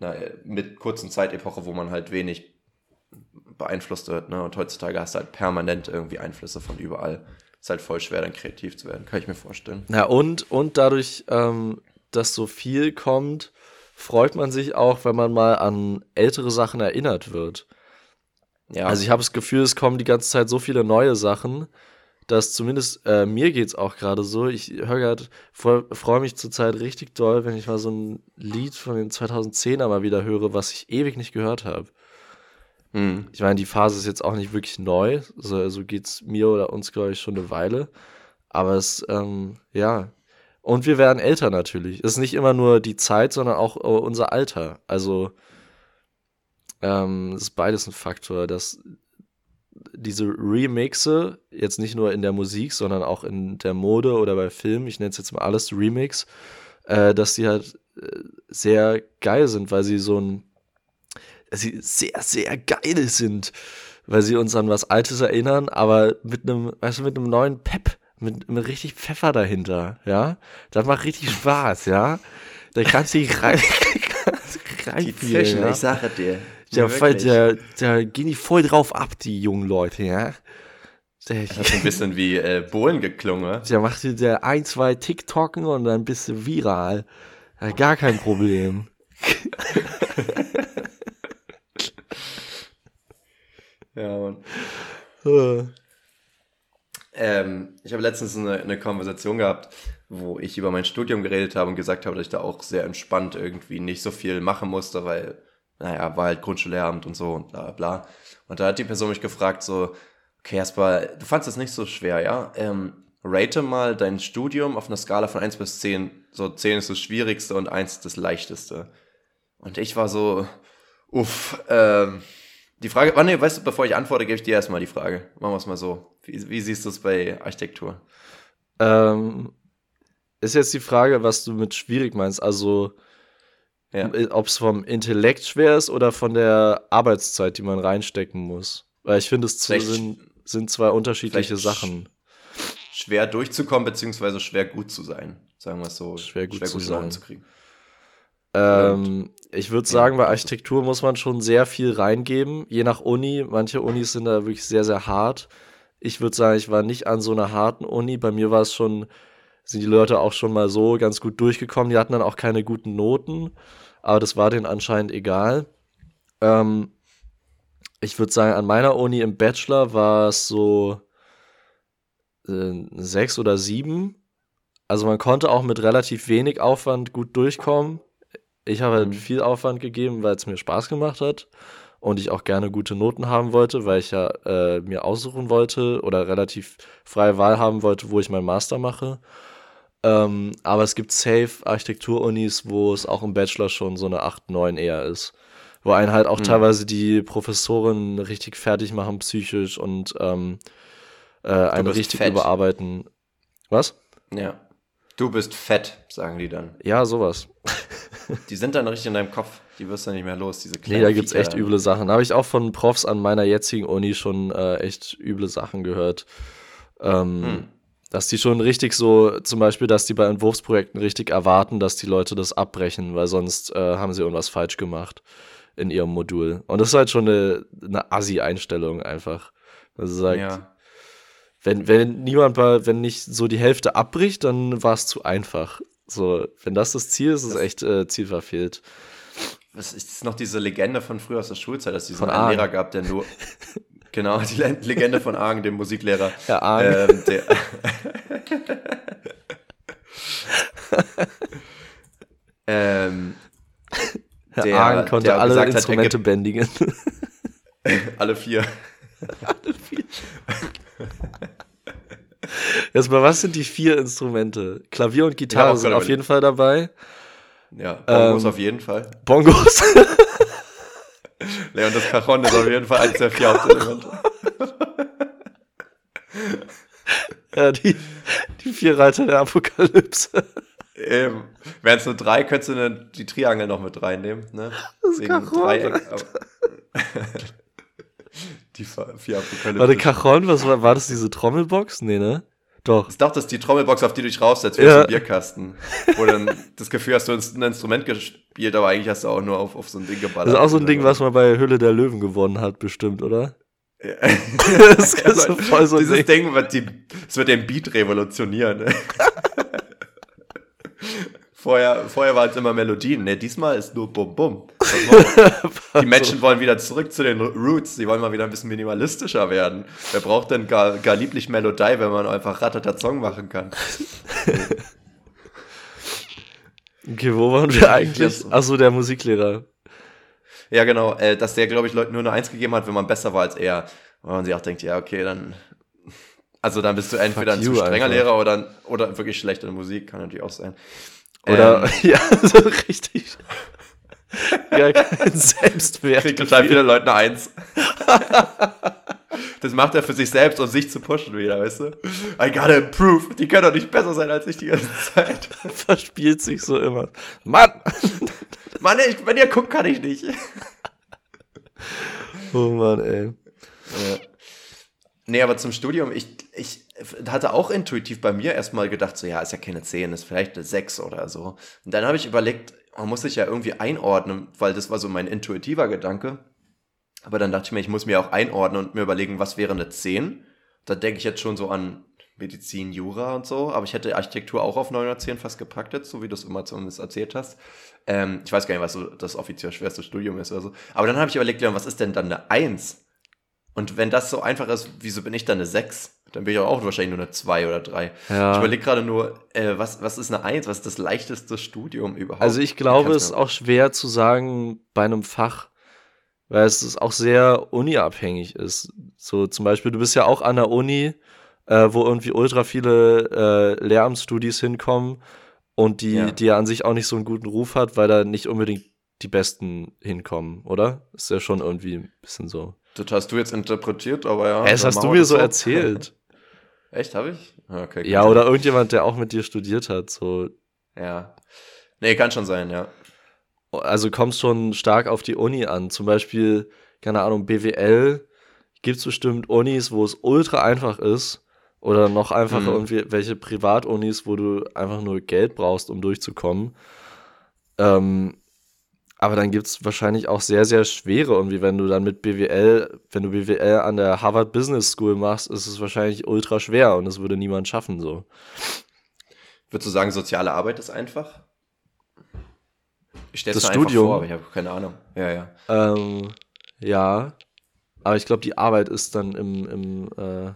einer mit kurzen Zeitepoche, wo man halt wenig beeinflusst wird. Ne? Und heutzutage hast du halt permanent irgendwie Einflüsse von überall. Ist halt voll schwer, dann kreativ zu werden, kann ich mir vorstellen. Ja, und, und dadurch, ähm, dass so viel kommt, freut man sich auch, wenn man mal an ältere Sachen erinnert wird. Ja, Also ich habe das Gefühl, es kommen die ganze Zeit so viele neue Sachen, dass zumindest äh, mir geht's auch gerade so. Ich höre gerade, freue mich zurzeit richtig doll, wenn ich mal so ein Lied von den 2010er mal wieder höre, was ich ewig nicht gehört habe. hm. Ich meine, die Phase ist jetzt auch nicht wirklich neu, so, so geht's mir oder uns, glaube ich, schon eine Weile. Aber es, ähm, ja. Und wir werden älter natürlich. Es ist nicht immer nur die Zeit, sondern auch äh, unser Alter. Also, ähm, es ist beides ein Faktor, dass diese Remixe, jetzt nicht nur in der Musik, sondern auch in der Mode oder bei Filmen, ich nenne es jetzt mal alles Remix, äh, dass die halt äh, sehr geil sind, weil sie so ein dass sie sehr, sehr geil sind, weil sie uns an was Altes erinnern, aber mit einem, weißt du, mit einem neuen Pep, mit, mit richtig Pfeffer dahinter, ja. Das macht richtig Spaß, ja. Da kannst du dich rein, Die reinfühlen, Zischen, ja. ich sage dir. Da, Ja, da, da gehen die voll drauf ab, die jungen Leute, ja. Der, Das ist ein bisschen wie äh, Bohlen geklungen. der macht dir der ein, zwei TikToken und dann bist du viral. Ja, gar kein Problem. Ja, Mann. Äh, Ähm, ich habe letztens eine, eine Konversation gehabt, wo ich über mein Studium geredet habe und gesagt habe, dass ich da auch sehr entspannt irgendwie nicht so viel machen musste, weil, naja, war halt Grundschullehramt und so und bla bla. Und da hat die Person mich gefragt, so, okay, erstmal, du fandest es nicht so schwer, ja? Ähm, rate mal dein Studium auf einer Skala von 1 bis 10. So 10 ist das Schwierigste und 1 ist das Leichteste. Und ich war so, uff, ähm, die Frage, oh nee, weißt du, bevor ich antworte, gebe ich dir erstmal die Frage. Machen wir es mal so. Wie, wie siehst du es bei Architektur? Ähm, ist jetzt die Frage, was du mit schwierig meinst. Also, Ja. ob es vom Intellekt schwer ist oder von der Arbeitszeit, die man reinstecken muss. Weil ich finde, es zu- sind, sind zwei unterschiedliche Sachen. Schwer durchzukommen, beziehungsweise schwer gut zu sein. Sagen wir es so. Schwer gut zu gute Noten sein. zu kriegen. Ähm, ich würde sagen, bei Architektur muss man schon sehr viel reingeben, je nach Uni. Manche Unis sind da wirklich sehr, sehr hart. Ich würde sagen, ich war nicht an so einer harten Uni. Bei mir war es schon, sind die Leute auch schon mal so ganz gut durchgekommen. Die hatten dann auch keine guten Noten, aber das war denen anscheinend egal. Ähm, ich würde sagen, an meiner Uni im Bachelor war es so äh, sechs oder sieben. Also man konnte auch mit relativ wenig Aufwand gut durchkommen. Ich habe halt Mhm. viel Aufwand gegeben, weil es mir Spaß gemacht hat und ich auch gerne gute Noten haben wollte, weil ich ja äh, mir aussuchen wollte oder relativ freie Wahl haben wollte, wo ich meinen Master mache. Ähm, aber es gibt safe Architekturunis, wo es auch im Bachelor schon so eine 8, 9 eher ist. Wo einen halt auch Mhm. teilweise die Professoren richtig fertig machen psychisch und ähm, äh, einen richtig fett. überarbeiten. Was? Ja. Du bist fett, sagen die dann. Ja, sowas. Die sind dann richtig in deinem Kopf. Die wirst du nicht mehr los, diese Nee, kleinen da gibt's Viecher echt üble Sachen. Da habe ich auch von Profs an meiner jetzigen Uni schon äh, echt üble Sachen gehört. Ähm, Hm. Dass die schon richtig so, zum Beispiel, dass die bei Entwurfsprojekten richtig erwarten, dass die Leute das abbrechen, weil sonst äh, haben sie irgendwas falsch gemacht in ihrem Modul. Und das ist halt schon eine, eine Assi-Einstellung einfach. Also sagt, Ja. wenn, wenn niemand mal, wenn nicht so die Hälfte abbricht, dann war es zu einfach. So, wenn das das Ziel ist, ist es Das- echt äh, zielverfehlt. Was ist noch diese Legende von früher aus der Schulzeit, dass es diesen. Lehrer gab, der nur. genau, die Le- Legende von Argen, dem Musiklehrer. Herr Argen. Ähm, der, ähm, Herr der- Argen konnte der alle gesagt hat, er Instrumente gibt- bändigen. alle vier. Erstmal, was sind die vier Instrumente? Klavier und Gitarre Ja, sind auf jeden Fall dabei. Ja, Bongos Ähm, auf jeden Fall. Bongos. Leon, das Cajon ist auf jeden Fall eines der vier Hauptelemente. ja, die, die vier Reiter der Apokalypse. Eben. Wären es nur drei, könntest du ne, die Triangel noch mit reinnehmen. Ne? Das Wegen Cajon, Dreieck. die vier vier Apokalypse. Warte, Cajon, was war, war das diese Trommelbox? Nee, ne? Doch. Ich dachte, das ist die Trommelbox, auf die du dich raufsetzt, wie Ja. ein Bierkasten. Wo dann das Gefühl hast, du hast ein Instrument gespielt, aber eigentlich hast du auch nur auf, auf so ein Ding geballert. Das ist auch so ein Ding, was man bei Hülle der Löwen gewonnen hat, bestimmt, oder? Ja. Das ist so voll so ein Dieses Ding. Ding wird, die, das wird den Beat revolutionieren. Vorher, vorher waren es immer Melodien. Ne, diesmal ist nur Bum Bum. Die Menschen wollen wieder zurück zu den Roots. Sie wollen mal wieder ein bisschen minimalistischer werden. Wer braucht denn gar, gar lieblich Melodie, wenn man einfach Ratata Song machen kann? Okay, wo waren wir eigentlich? Achso, der Musiklehrer. Ja, genau. Äh, dass der, glaube ich, Leuten nur eine Eins gegeben hat, wenn man besser war als er. Und man sich auch denkt, ja, okay, dann. Also dann bist du entweder ein zu strenger einfach. Lehrer oder, oder wirklich schlecht in Musik, kann natürlich auch sein. Oder, Ähm, ja, so richtig. ja, kein Selbstwert. kriegt total viele Leute eine Eins. das macht er für sich selbst, um sich zu pushen wieder, weißt du? I gotta improve. Die können doch nicht besser sein als ich die ganze Zeit. Verspielt sich so immer. Mann! Mann, ich, wenn ihr guckt, kann ich nicht. Oh Mann, ey. Ja. Nee, aber zum Studium, ich, ich hatte auch intuitiv bei mir erstmal gedacht, so ja, ist ja keine 10, ist vielleicht eine 6 oder so. Und dann habe ich überlegt, man muss sich ja irgendwie einordnen, weil das war so mein intuitiver Gedanke. Aber dann dachte ich mir, ich muss mir auch einordnen und mir überlegen, was wäre eine 10. Da denke ich jetzt schon so an Medizin, Jura und so, aber ich hätte Architektur auch auf 9 oder 10 fast gepackt jetzt, so wie du es immer zumindest erzählt hast. Ähm, ich weiß gar nicht, was so das offiziell schwerste Studium ist oder so. Aber dann habe ich überlegt, Leon, was ist denn dann eine 1? Und wenn das so einfach ist, wieso bin ich dann eine 6? Dann bin ich auch wahrscheinlich nur eine 2 oder 3. Ja. Ich überlege gerade nur, äh, was, was ist eine 1? Was ist das leichteste Studium überhaupt? Also ich glaube, es ist auch schwer zu sagen bei einem Fach, weil es auch sehr uniabhängig ist. So zum Beispiel, du bist ja auch an der Uni, äh, wo irgendwie ultra viele äh, Lehramtsstudis hinkommen und die, Ja. die ja an sich auch nicht so einen guten Ruf hat, weil da nicht unbedingt die Besten hinkommen, oder? Ist ja schon irgendwie ein bisschen so. Das hast du jetzt interpretiert, aber ja. Hä, das hast du mir so erzählt. Echt, habe ich? Okay, ja, oder irgendjemand, der auch mit dir studiert hat. So, Ja. Nee, kann schon sein, ja. also kommst schon stark auf die Uni an. Zum Beispiel, keine Ahnung, BWL gibt es bestimmt Unis, wo es ultra einfach ist. Oder noch einfacher Mhm. irgendwie welche Privatunis, wo du einfach nur Geld brauchst, um durchzukommen. Ähm, aber dann gibt es wahrscheinlich auch sehr, sehr schwere. Irgendwie, wenn du dann mit BWL, wenn du BWL an der Harvard Business School machst, ist es wahrscheinlich ultra schwer und das würde niemand schaffen so. Würdest du sagen, soziale Arbeit ist einfach? Ich stelle Das mir Studium? vor, aber ich habe keine Ahnung. Ja, ja. Ähm, ja. Aber ich glaube, die Arbeit ist dann im, im äh,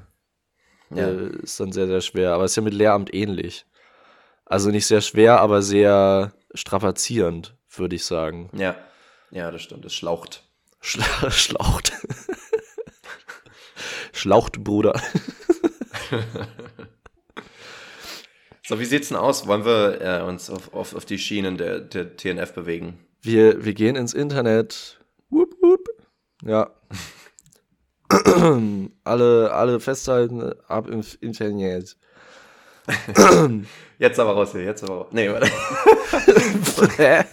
Ja. äh, ist dann sehr, sehr schwer. Aber ist ja mit Lehramt ähnlich. Also nicht sehr schwer, aber sehr strapazierend, würde ich sagen. Ja. Ja, das stimmt. Es schlaucht. Schla Schlaucht. Schlaucht, Bruder. So, wie sieht's denn aus? Wollen wir äh, uns auf, auf, auf die Schienen der, der TNF bewegen? Wir, wir gehen ins Internet. Wupp, wupp. Ja. alle, alle festhalten, ab ins Internet. Jetzt aber raus hier, jetzt aber raus. Nee, warte.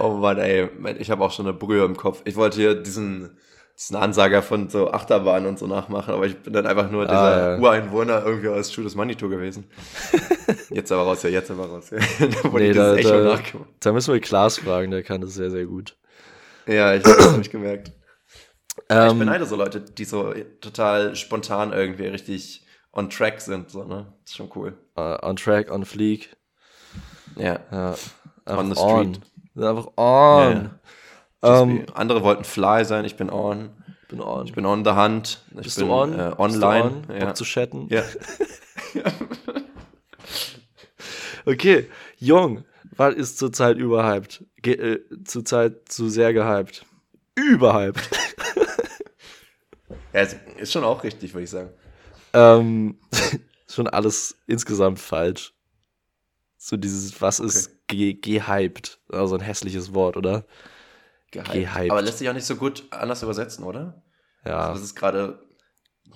Oh Mann, ey. Ich habe auch schon eine Brühe im Kopf. Ich wollte hier diesen, diesen Ansager von so Achterbahnen und so nachmachen, aber ich bin dann einfach nur dieser Ah, ja. Ureinwohner irgendwie aus Judas Manitou gewesen. jetzt aber raus hier, jetzt aber raus hier. da wurde Nee, da, da, da müssen wir Klaas fragen, der kann das sehr, sehr gut. Ja, ich habe das nicht gemerkt. Ich Ähm, beneide so Leute, die so total spontan irgendwie richtig on track sind, so, ne? Das ist schon cool. äh, on track, on fleek. Ja. Ja, On the on. street. Einfach on. Ja, ja. Ähm, Andere wollten fly sein, ich bin on. bin on. Ich bin on the hunt. Ich Bist bin du on? Äh, Bist online. Du on? ja. Bock zu chatten? ja. Okay, Jung, was ist zurzeit überhyped? Ge äh, zurzeit zu sehr gehyped. überhyped. Ja, ist- schon auch richtig, würde ich sagen. ähm, schon alles insgesamt falsch. So dieses, was ist ge gehyped? Also ein hässliches Wort, oder? Gehypt. Gehypt. Aber lässt sich auch nicht so gut anders übersetzen, oder? Ja. Also das ist gerade,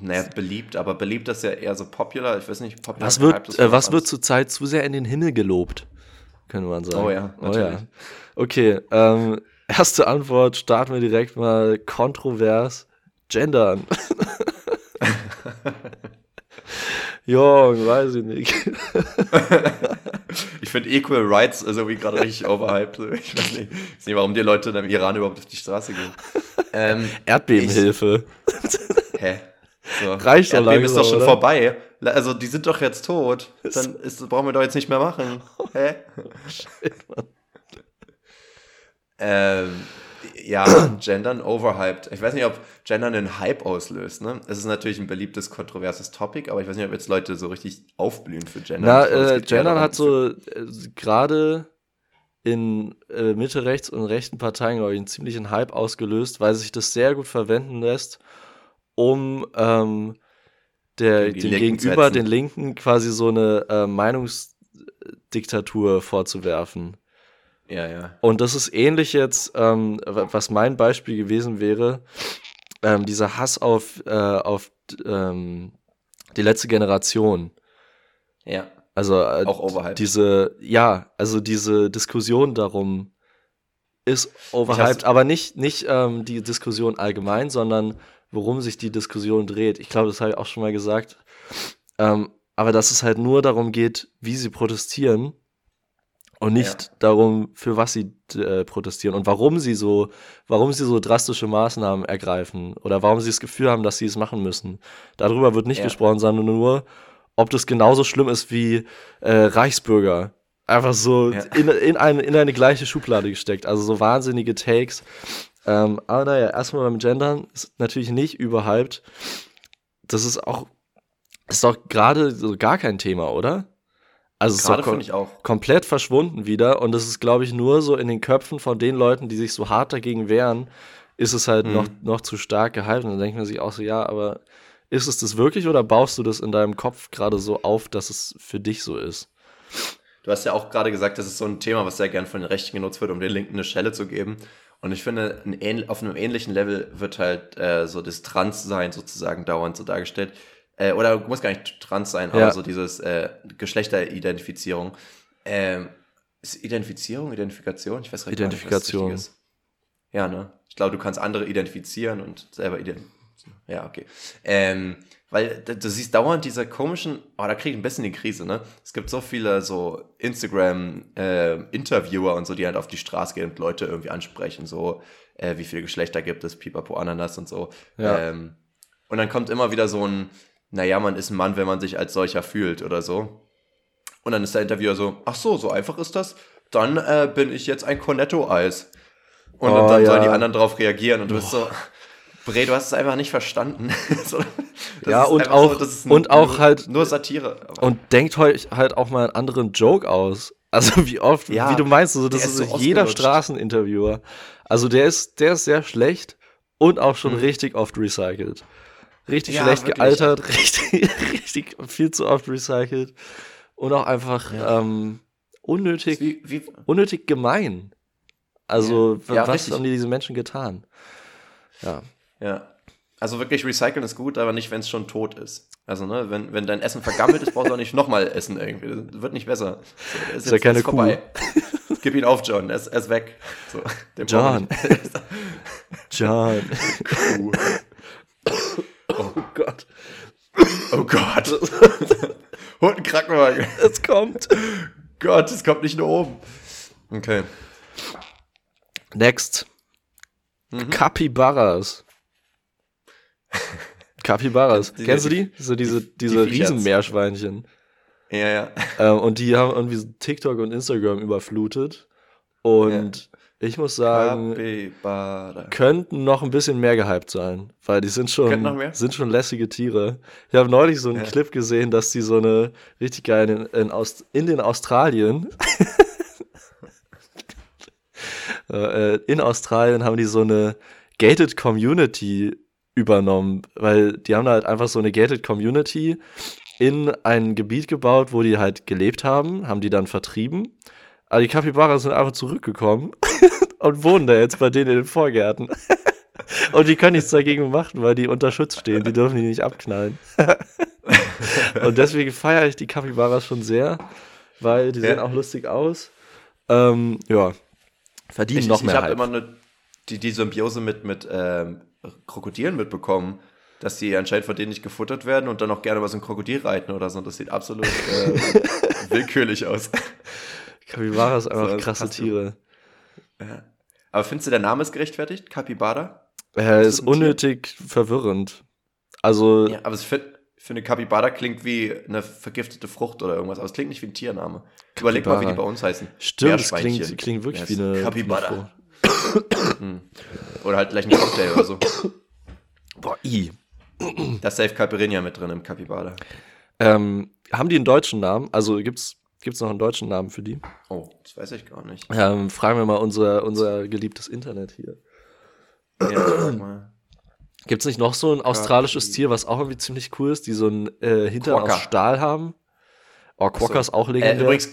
naja, beliebt, aber beliebt ist ja eher so popular. Ich weiß nicht, popular. Was gehypt wird, ist äh, was wird zurzeit zu sehr in den Himmel gelobt? Könnte man sagen. Oh ja, Oh ja. natürlich. Okay, ähm, erste Antwort, starten wir direkt mal kontrovers. Gendern. Jung, weiß ich nicht. Ich finde Equal Rights also wie gerade richtig overhyped. Ich weiß nicht, ich weiß nicht, warum die Leute im Iran überhaupt auf die Straße gehen. Ähm, Erdbebenhilfe. hä? So. Reicht doch Erdbeben ist doch schon oder? vorbei. Also die sind doch jetzt tot. Dann ist, brauchen wir doch jetzt nicht mehr machen. Hä? Ähm, ja, Gendern overhyped. Ich weiß nicht, ob Gendern einen Hype auslöst. Ne? Es ist natürlich ein beliebtes, kontroverses Topic, aber ich weiß nicht, ob jetzt Leute so richtig aufblühen für Gendern. Na, glaube, äh, Gendern hat so äh, gerade in äh, Mitte rechts und rechten Parteien, glaube ich, einen ziemlichen Hype ausgelöst, weil sich das sehr gut verwenden lässt, um ähm, der, zu Gegenüber, hetzen. den Linken, quasi so eine äh, Meinungsdiktatur vorzuwerfen. Ja, ja. Und das ist ähnlich jetzt, ähm, wa- was mein Beispiel gewesen wäre, ähm, dieser Hass auf, äh, auf ähm, die letzte Generation. Ja, Also äh, auch overhyped. diese, ja, also diese Diskussion darum ist overhyped, aber nicht, nicht ähm, die Diskussion allgemein, sondern worum sich die Diskussion dreht. Ich glaube, das habe ich auch schon mal gesagt. Ähm, aber dass es halt nur darum geht, wie sie protestieren und nicht Ja. darum, für was sie äh, protestieren und warum sie so, warum sie so drastische Maßnahmen ergreifen oder warum sie das Gefühl haben, dass sie es machen müssen. Darüber wird nicht Ja. gesprochen, sondern nur, ob das genauso schlimm ist wie äh, Reichsbürger. Einfach so Ja. in, in, eine, in eine gleiche Schublade gesteckt. Also so wahnsinnige Takes. Ähm, aber naja, erstmal beim Gendern ist natürlich nicht überhyped. Das ist auch, ist doch gerade so gar kein Thema, oder? Also es ist Gerade doch finde ich auch. komplett verschwunden wieder und es ist, glaube ich, nur so in den Köpfen von den Leuten, die sich so hart dagegen wehren, ist es halt Mhm. noch, noch zu stark gehalten. Und dann denkt man sich auch so, ja, aber ist es das wirklich oder baust du das in deinem Kopf gerade so auf, dass es für dich so ist? Du hast ja auch gerade gesagt, das ist so ein Thema, was sehr gern von den Rechten genutzt wird, um den Linken eine Schelle zu geben. Und ich finde, ein auf einem ähnlichen Level wird halt äh, so das Transsein sozusagen dauernd so dargestellt. Äh, oder muss gar nicht trans sein, aber Ja. so dieses äh, Geschlechteridentifizierung. Ähm, ist Identifizierung, Identifikation? Ich weiß gar nicht, gar nicht, was das Identifikation. Richtige ist. Ja, ne? Ich glaube, du kannst andere identifizieren und selber identifizieren. Ja, okay. Ähm, weil du, siehst dauernd diese komischen, oh, da kriege ich ein bisschen die Krise, ne? Es gibt so viele so Instagram-Interviewer und so, die halt auf die Straße gehen und Leute irgendwie ansprechen, so, äh, wie viele Geschlechter gibt es, Pipapo, Ananas und so. Ja. Ähm, und dann kommt immer wieder so ein, naja, man ist ein Mann, wenn man sich als solcher fühlt oder so. Und dann ist der Interviewer so, ach so, so einfach ist das? Dann äh, bin ich jetzt ein Cornetto-Eis. Und Oh, dann sollen ja. die anderen drauf reagieren und du bist so, Bre, du hast es einfach nicht verstanden. so, Ja, und auch- ist und auch nur, halt- Nur Satire. Aber- Und denkt euch halt auch mal einen anderen Joke aus. Also wie oft, Ja, wie du meinst, also das ist, ist so jeder. Straßeninterviewer. Also der ist, der ist sehr schlecht und auch schon Mhm. richtig oft recycelt. Richtig Ja, schlecht wirklich. gealtert, richtig, richtig viel zu oft recycelt und auch einfach Ja. ähm, unnötig, wie, wie, unnötig gemein. Also Ja. Was richtig. haben die diese Menschen getan? Ja. ja. Also wirklich recyceln ist gut, aber nicht, wenn es schon tot ist. Also, ne, wenn, wenn dein Essen vergammelt ist, brauchst du auch nicht nochmal essen irgendwie. Das wird nicht besser. So, Ist ja keine Kuh. Gib ihn auf, John. Er ist, er ist weg. So, John. John. Kuh. Oh Gott. Oh Gott. Holt einen Krankenwagen. Es kommt. Gott, es kommt nicht nur oben. Okay. Next. Mhm. Capybaras. Capybaras. Die- Kennst du die-? So diese, diese die. Riesenmeerschweinchen. Ja, ja. Ähm, und die haben irgendwie TikTok und Instagram überflutet. Und ich muss sagen, Capybara. könnten noch ein bisschen mehr gehypt sein, weil die sind schon, sind schon lässige Tiere. Ich habe neulich so einen Ja. Clip gesehen, dass die so eine richtig geil in, in, Aust in den Australien äh, in Australien haben die so eine Gated Community übernommen, weil die haben da halt einfach so eine Gated Community in ein Gebiet gebaut, wo die halt gelebt haben, haben die dann vertrieben. Aber die Capybaras sind einfach zurückgekommen und wohnen da jetzt bei denen in den Vorgärten. und die können nichts dagegen machen, weil die unter Schutz stehen. Die dürfen die nicht abknallen. und deswegen feiere ich die Capybaras schon sehr, weil die Ja. sehen auch lustig aus. Ähm, ja, verdienen Ich, noch ich mehr. habe Hype. immer eine, die, die Symbiose mit, mit ähm, Krokodilen mitbekommen, dass die anscheinend von denen nicht gefuttert werden und dann auch gerne mal so ein Krokodil reiten oder so. Das sieht absolut äh, willkürlich aus. Capybaras einfach So, krasse hast du- Tiere. Ja. Aber findest du, der Name ist gerechtfertigt? Capybara? Er Ist ist ein Tier? unnötig verwirrend. Also, Ja, aber ich finde, finde Capybara klingt wie eine vergiftete Frucht oder irgendwas, aber es klingt nicht wie ein Tiername. Überleg mal, wie die Capybara. bei uns heißen. stimmt, es klingt, klingt wirklich Ja, wie eine Capybara. eine. Hm. Oder halt gleich ein Cocktail oder so. Boah, i. Da ist Safe Caipirinha mit drin im Capybara. Ähm, haben die einen deutschen Namen? Also gibt's gibt's noch einen deutschen Namen für die? Oh, das weiß ich gar nicht. Ähm, fragen wir mal unser, unser geliebtes Internet hier. Ja, mal. Gibt's nicht noch so ein australisches Tier, was auch irgendwie ziemlich cool ist, die so einen äh, Hintern Quokka. aus Stahl haben? Oh, Quokka ist auch Äh, legendär. übrigens,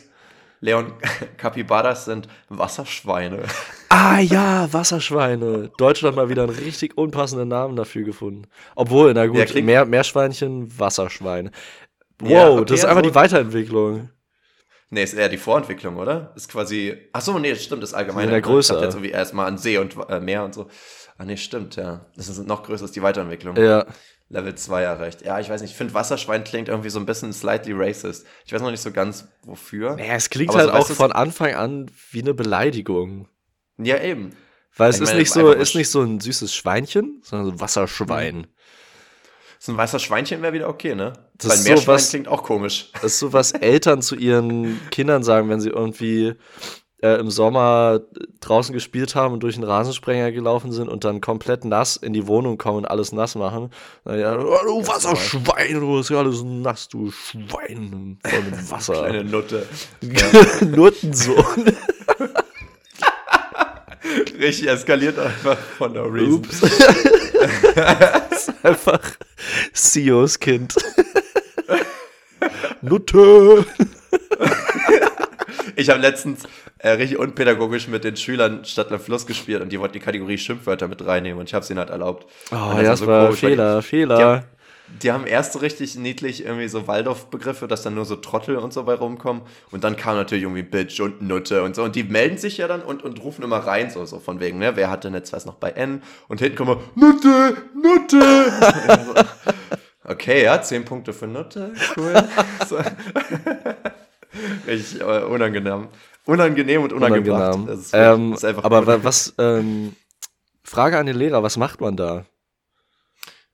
Leon, Capybaras sind Wasserschweine. Ah ja, Wasserschweine. Deutschland mal wieder einen richtig unpassenden Namen dafür gefunden. Obwohl, na gut, Ja, Meerschweinchen, Wasserschwein. Wow, Ja, okay, das ist einfach die Weiterentwicklung. Nee, ist eher die Vorentwicklung, oder? Ist quasi. Achso, nee, das stimmt, das ist allgemein. In der Größe. Ich jetzt irgendwie erstmal an See und äh, Meer und so. Ah, nee, stimmt, ja. Das ist noch größer ist die Weiterentwicklung. Ja. Level 2 erreicht. Ja, ich weiß nicht, ich finde Wasserschwein klingt irgendwie so ein bisschen slightly racist. Ich weiß noch nicht so ganz wofür. Naja, es klingt halt so, auch von Anfang an wie eine Beleidigung. Ja, eben. Weil es ist meine, nicht so, ist nicht so ein süßes Schweinchen, sondern so ein Wasserschwein. So ein weißer Schweinchen wäre wieder okay, ne? Das Weil ist so Meerschwein was- klingt auch komisch. Das ist so, was Eltern zu ihren Kindern sagen, wenn sie irgendwie äh, im Sommer draußen gespielt haben und durch einen Rasensprenger gelaufen sind und dann komplett nass in die Wohnung kommen und alles nass machen. Dann, ja, oh, du Wasserschwein, du bist ja alles nass, du Schwein voll mit Wasser. Kleine Nutte. Nuttensohn. Richtig eskaliert einfach von der Reason. Ups. das ist einfach Sios Kind. Nutte. Ich habe letztens äh, richtig unpädagogisch mit den Schülern Stadt am Fluss gespielt und die wollten die Kategorie Schimpfwörter mit reinnehmen und ich habe es ihnen halt erlaubt. Oh, Und ja, das so war weil Fehler, Fehler. Die, haben, erst so richtig niedlich irgendwie so Waldorf-Begriffe, dass dann nur so Trottel und so bei rumkommen und dann kam natürlich irgendwie Bitch und Nutte und so und die melden sich ja dann und, und rufen immer rein, so, so von wegen, ne, wer hat denn jetzt was noch bei N und hinten kommen wir, Nutte, Nutte. Okay, ja, 10 Punkte für Nutte, cool. Richtig äh, unangenehm. Unangenehm und unangebracht. Unangenehm. Das ist, wirklich- Ähm, ist einfach aber unangenehm. was, ähm, Frage an den Lehrer, was macht man da?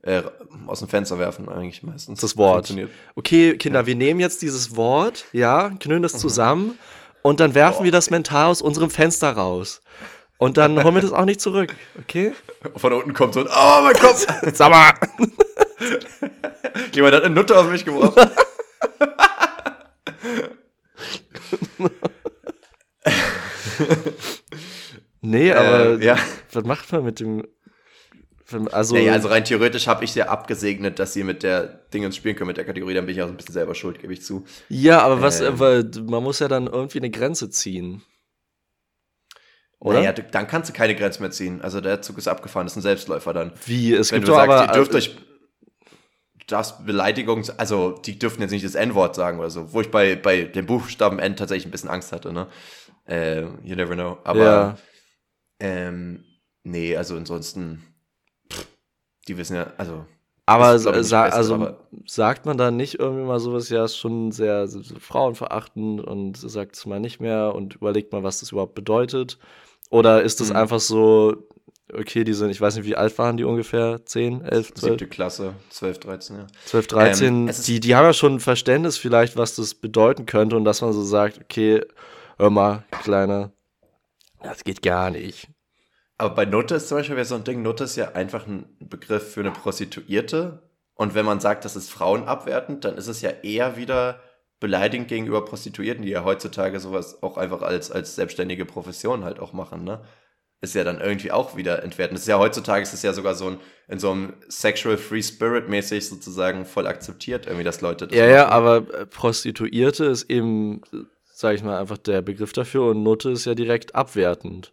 Äh, aus dem Fenster werfen eigentlich meistens. Das Wort. Okay, Kinder, wir nehmen jetzt dieses Wort, ja, knüllen das zusammen und dann werfen wir das mental aus unserem Fenster raus. Und dann holen wir das auch nicht zurück, okay? Von unten kommt so ein, oh mein Kopf, Sag mal. jemand hat eine Nutte auf mich geworfen. Nee, aber Äh, ja. was macht man mit dem. Also, Naja, also rein theoretisch habe ich ja abgesegnet, dass sie mit der Dingens spielen können, mit der Kategorie, dann bin ich auch ein bisschen selber schuld, gebe ich zu. ja, aber was, Ähm. aber man muss ja dann irgendwie eine Grenze ziehen. Oder? Naja, dann kannst du keine Grenze mehr ziehen. Also der Zug ist abgefahren, das ist ein Selbstläufer dann. Wie? Es Wenn gibt du sagst, aber. ihr dürft euch, du darfst Beleidigung, also die dürfen jetzt nicht das N-Wort sagen oder so, wo ich bei, bei dem Buchstaben N tatsächlich ein bisschen Angst hatte, ne? Äh, you never know. Aber Ja. ähm, nee, also ansonsten, die wissen ja, also Aber, sa Beste, also aber- sagt man dann nicht irgendwie mal sowas, ja, ist schon sehr, so frauenverachtend und sagt es mal nicht mehr und überlegt mal, was das überhaupt bedeutet? Oder ist das Mhm. einfach so, okay, die sind, ich weiß nicht, wie alt waren die ungefähr? 10, 11, 12, siebte Klasse, 12, 13, ja. 12 13? Ähm, die, die haben ja schon ein Verständnis vielleicht, was das bedeuten könnte und dass man so sagt, okay, hör mal, Kleiner, das geht gar nicht. Aber bei Nutte ist zum Beispiel wäre so ein Ding, Nutte ist ja einfach ein Begriff für eine Prostituierte. Und wenn man sagt, das ist frauenabwertend, dann ist es ja eher wieder beleidigend gegenüber Prostituierten, die ja heutzutage sowas auch einfach als, als selbstständige Profession halt auch machen, ne? ist ja dann irgendwie auch wieder entwertend. Das ist ja heutzutage ist es ja sogar so ein, in so einem Sexual Free Spirit mäßig sozusagen voll akzeptiert, irgendwie, dass Leute das Ja, ja, aber äh, Prostituierte ist eben, sag ich mal, einfach der Begriff dafür und Nutte ist ja direkt abwertend.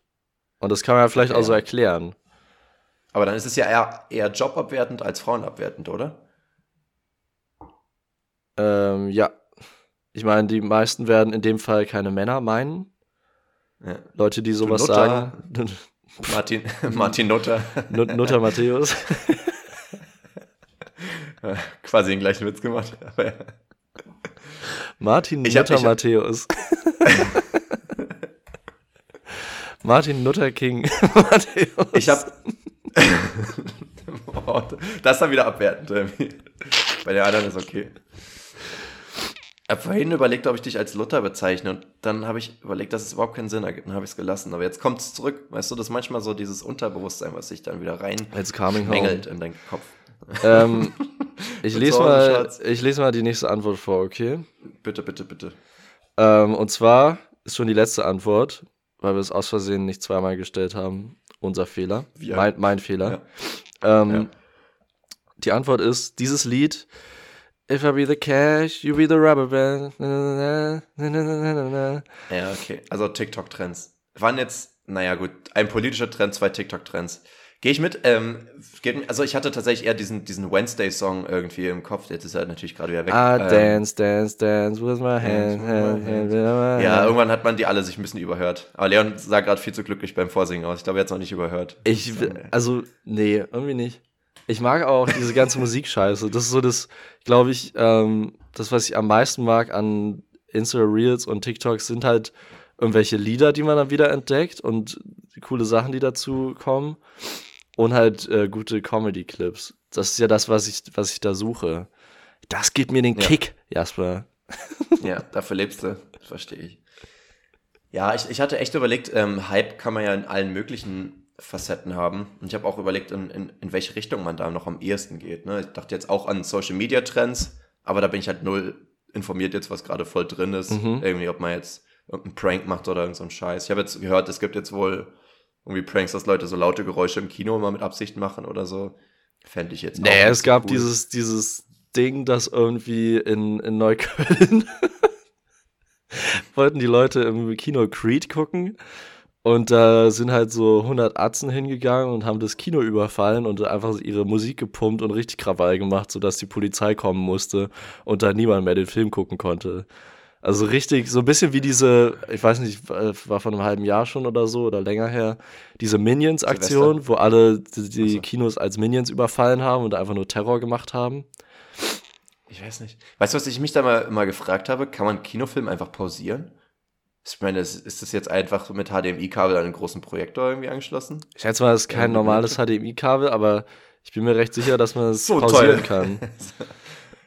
Und das kann man ja vielleicht Ja, auch so erklären. Aber dann ist es ja eher, eher jobabwertend als frauenabwertend, oder? Ähm, ja. Ich meine, die meisten werden in dem Fall keine Männer meinen. Ja. Leute, die sowas Nutter. sagen. Martin, Martin Nutter, Nut- Nutter Matthäus. quasi den gleichen Witz gemacht. Aber ja. Martin Ich hab- Nutter ich hab- Matthäus. Martin Nutter King Matthäus. Ich hab. Das ist dann wieder abwertend. Bei den anderen ist okay. Ich habe vorhin überlegt, ob ich dich als Luther bezeichne und dann habe ich überlegt, dass es überhaupt keinen Sinn ergibt. Dann habe ich es gelassen. Aber jetzt kommt es zurück. Weißt du, das ist manchmal so dieses Unterbewusstsein, was sich dann wieder rein mängelt in deinen Kopf. Ähm, ich, lese mal, ich lese mal die nächste Antwort vor, okay? Bitte, bitte, bitte. Ähm, und zwar ist schon die letzte Antwort, weil wir es aus Versehen nicht zweimal gestellt haben. Unser Fehler. Wir. Mein, mein Fehler. Ähm, Ja. Die Antwort ist: dieses Lied. If I be the cash, you be the rubber band. Na, na, na. Ja, okay. Also TikTok-Trends. Waren jetzt, naja gut, ein politischer Trend, zwei TikTok-Trends. Gehe ich mit. Ähm, geht, also ich hatte tatsächlich eher diesen, diesen Wednesday-Song irgendwie im Kopf. Jetzt ist er natürlich gerade wieder weg. Ah, ähm, dance, dance, dance with my hand, hand, hand, hand. Ja, irgendwann hat man die alle sich ein bisschen überhört. Aber Leon sah gerade viel zu glücklich beim Vorsingen aus. Ich glaube, er hat es noch nicht überhört. Ich, also, nee, irgendwie nicht. Ich mag auch diese ganze Musikscheiße. Das ist so das, glaube ich, ähm, das, was ich am meisten mag an Insta-Reels und TikToks, sind halt irgendwelche Lieder, die man dann wieder entdeckt und coole Sachen, die dazu kommen. Und halt äh, gute Comedy-Clips. Das ist ja das, was ich, was ich da suche. Das gibt mir den Ja. Kick, Jasper. Ja, dafür lebst du. Verstehe ich. Ja, ich, ich hatte echt überlegt, ähm, Hype kann man ja in allen möglichen Facetten haben. Und ich habe auch überlegt, in, in, in welche Richtung man da noch am ehesten geht. Ne? Ich dachte jetzt auch an Social Media Trends, aber da bin ich halt null informiert jetzt, was gerade voll drin ist. Mhm. Irgendwie, ob man jetzt irgendeinen Prank macht oder irgend so Scheiß. Ich habe jetzt gehört, es gibt jetzt wohl irgendwie Pranks, dass Leute so laute Geräusche im Kino mal mit Absicht machen oder so. Fände ich jetzt auch Nee, es so gab cool. dieses, dieses Ding, das irgendwie in, in Neukölln wollten die Leute im Kino Creed gucken. Und da sind halt so 100 Atzen hingegangen und haben das Kino überfallen und einfach ihre Musik gepumpt und richtig Krawall gemacht, sodass die Polizei kommen musste und da niemand mehr den Film gucken konnte. Also richtig, so ein bisschen wie diese, ich weiß nicht, war von einem halben Jahr schon oder so oder länger her, diese Minions-Aktion, wo alle die, die so. Kinos als Minions überfallen haben und einfach nur Terror gemacht haben. Ich weiß nicht. Weißt du, was ich mich da mal, mal gefragt habe? Kann man Kinofilm einfach pausieren? Ich meine, ist, das jetzt einfach mit HDMI-Kabel an einen großen Projektor irgendwie angeschlossen? Ich schätze mal, das ist kein normales HDMI-Kabel, aber ich bin mir recht sicher, dass man es So pausieren toll. kann.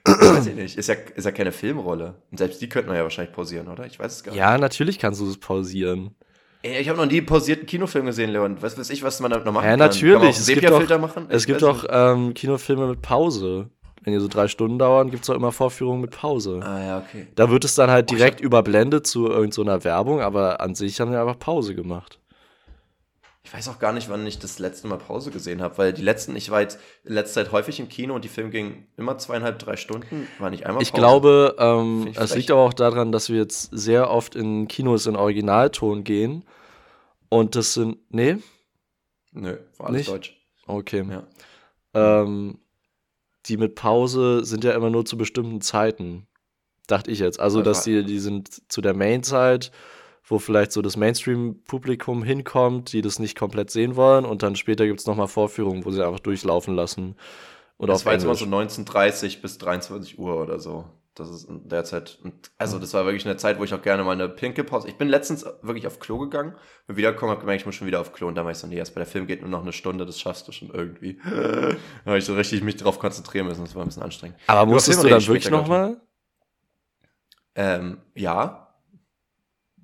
weiß ich nicht. Ist ja, ist ja keine Filmrolle. Und selbst die könnten wir ja wahrscheinlich pausieren, oder? Ich weiß es gar nicht. Ja, natürlich kannst du es pausieren. Ey, Ich habe noch nie einen pausierten Kinofilm gesehen, Leon. Was weiß ich, was man da noch machen Ja, kann? Kann man natürlich. auch Es gibt doch- machen? Es Ich gibt auch ähm, Kinofilme mit Pause. Wenn die so drei Stunden dauern, gibt es auch immer Vorführungen mit Pause. Ah, ja, okay. Da wird es dann halt Oh, direkt überblendet zu irgendeiner Werbung, aber an sich haben wir einfach Pause gemacht. Ich weiß auch gar nicht, wann ich das letzte Mal Pause gesehen habe, weil die letzten, ich war jetzt in letzter Zeit häufig im Kino und die Filme gingen immer zweieinhalb, drei Stunden, war nicht einmal Ich Pause. glaube, ähm, ich es liegt aber auch daran, dass wir jetzt sehr oft in Kinos in Originalton gehen. Und das sind. Nee? Nö, war alles Nicht? deutsch. Okay. Ja. Ähm, die mit Pause sind ja immer nur zu bestimmten Zeiten. Dachte ich jetzt. Also, Das dass die, die sind zu der Main-Zeit, wo vielleicht so das Mainstream-Publikum hinkommt, die das nicht komplett sehen wollen. Und dann später gibt es nochmal Vorführungen, wo sie einfach durchlaufen lassen. Oder das war jetzt Englisch. so 19.30 bis 23 Uhr oder so. Das ist in der Zeit. Und also, das war wirklich eine Zeit, wo ich auch gerne mal eine Pinkelpause. Ich bin letztens wirklich auf Klo gegangen und wiedergekommen, habe gemerkt, ich muss schon wieder auf Klo. Und da war ich so, nee, erst bei der Film geht nur noch eine Stunde, das schaffst du schon irgendwie. da habe ich so richtig mich drauf konzentrieren müssen. Das war ein bisschen anstrengend. Aber musstest du dann wirklich nochmal? Ähm, ja.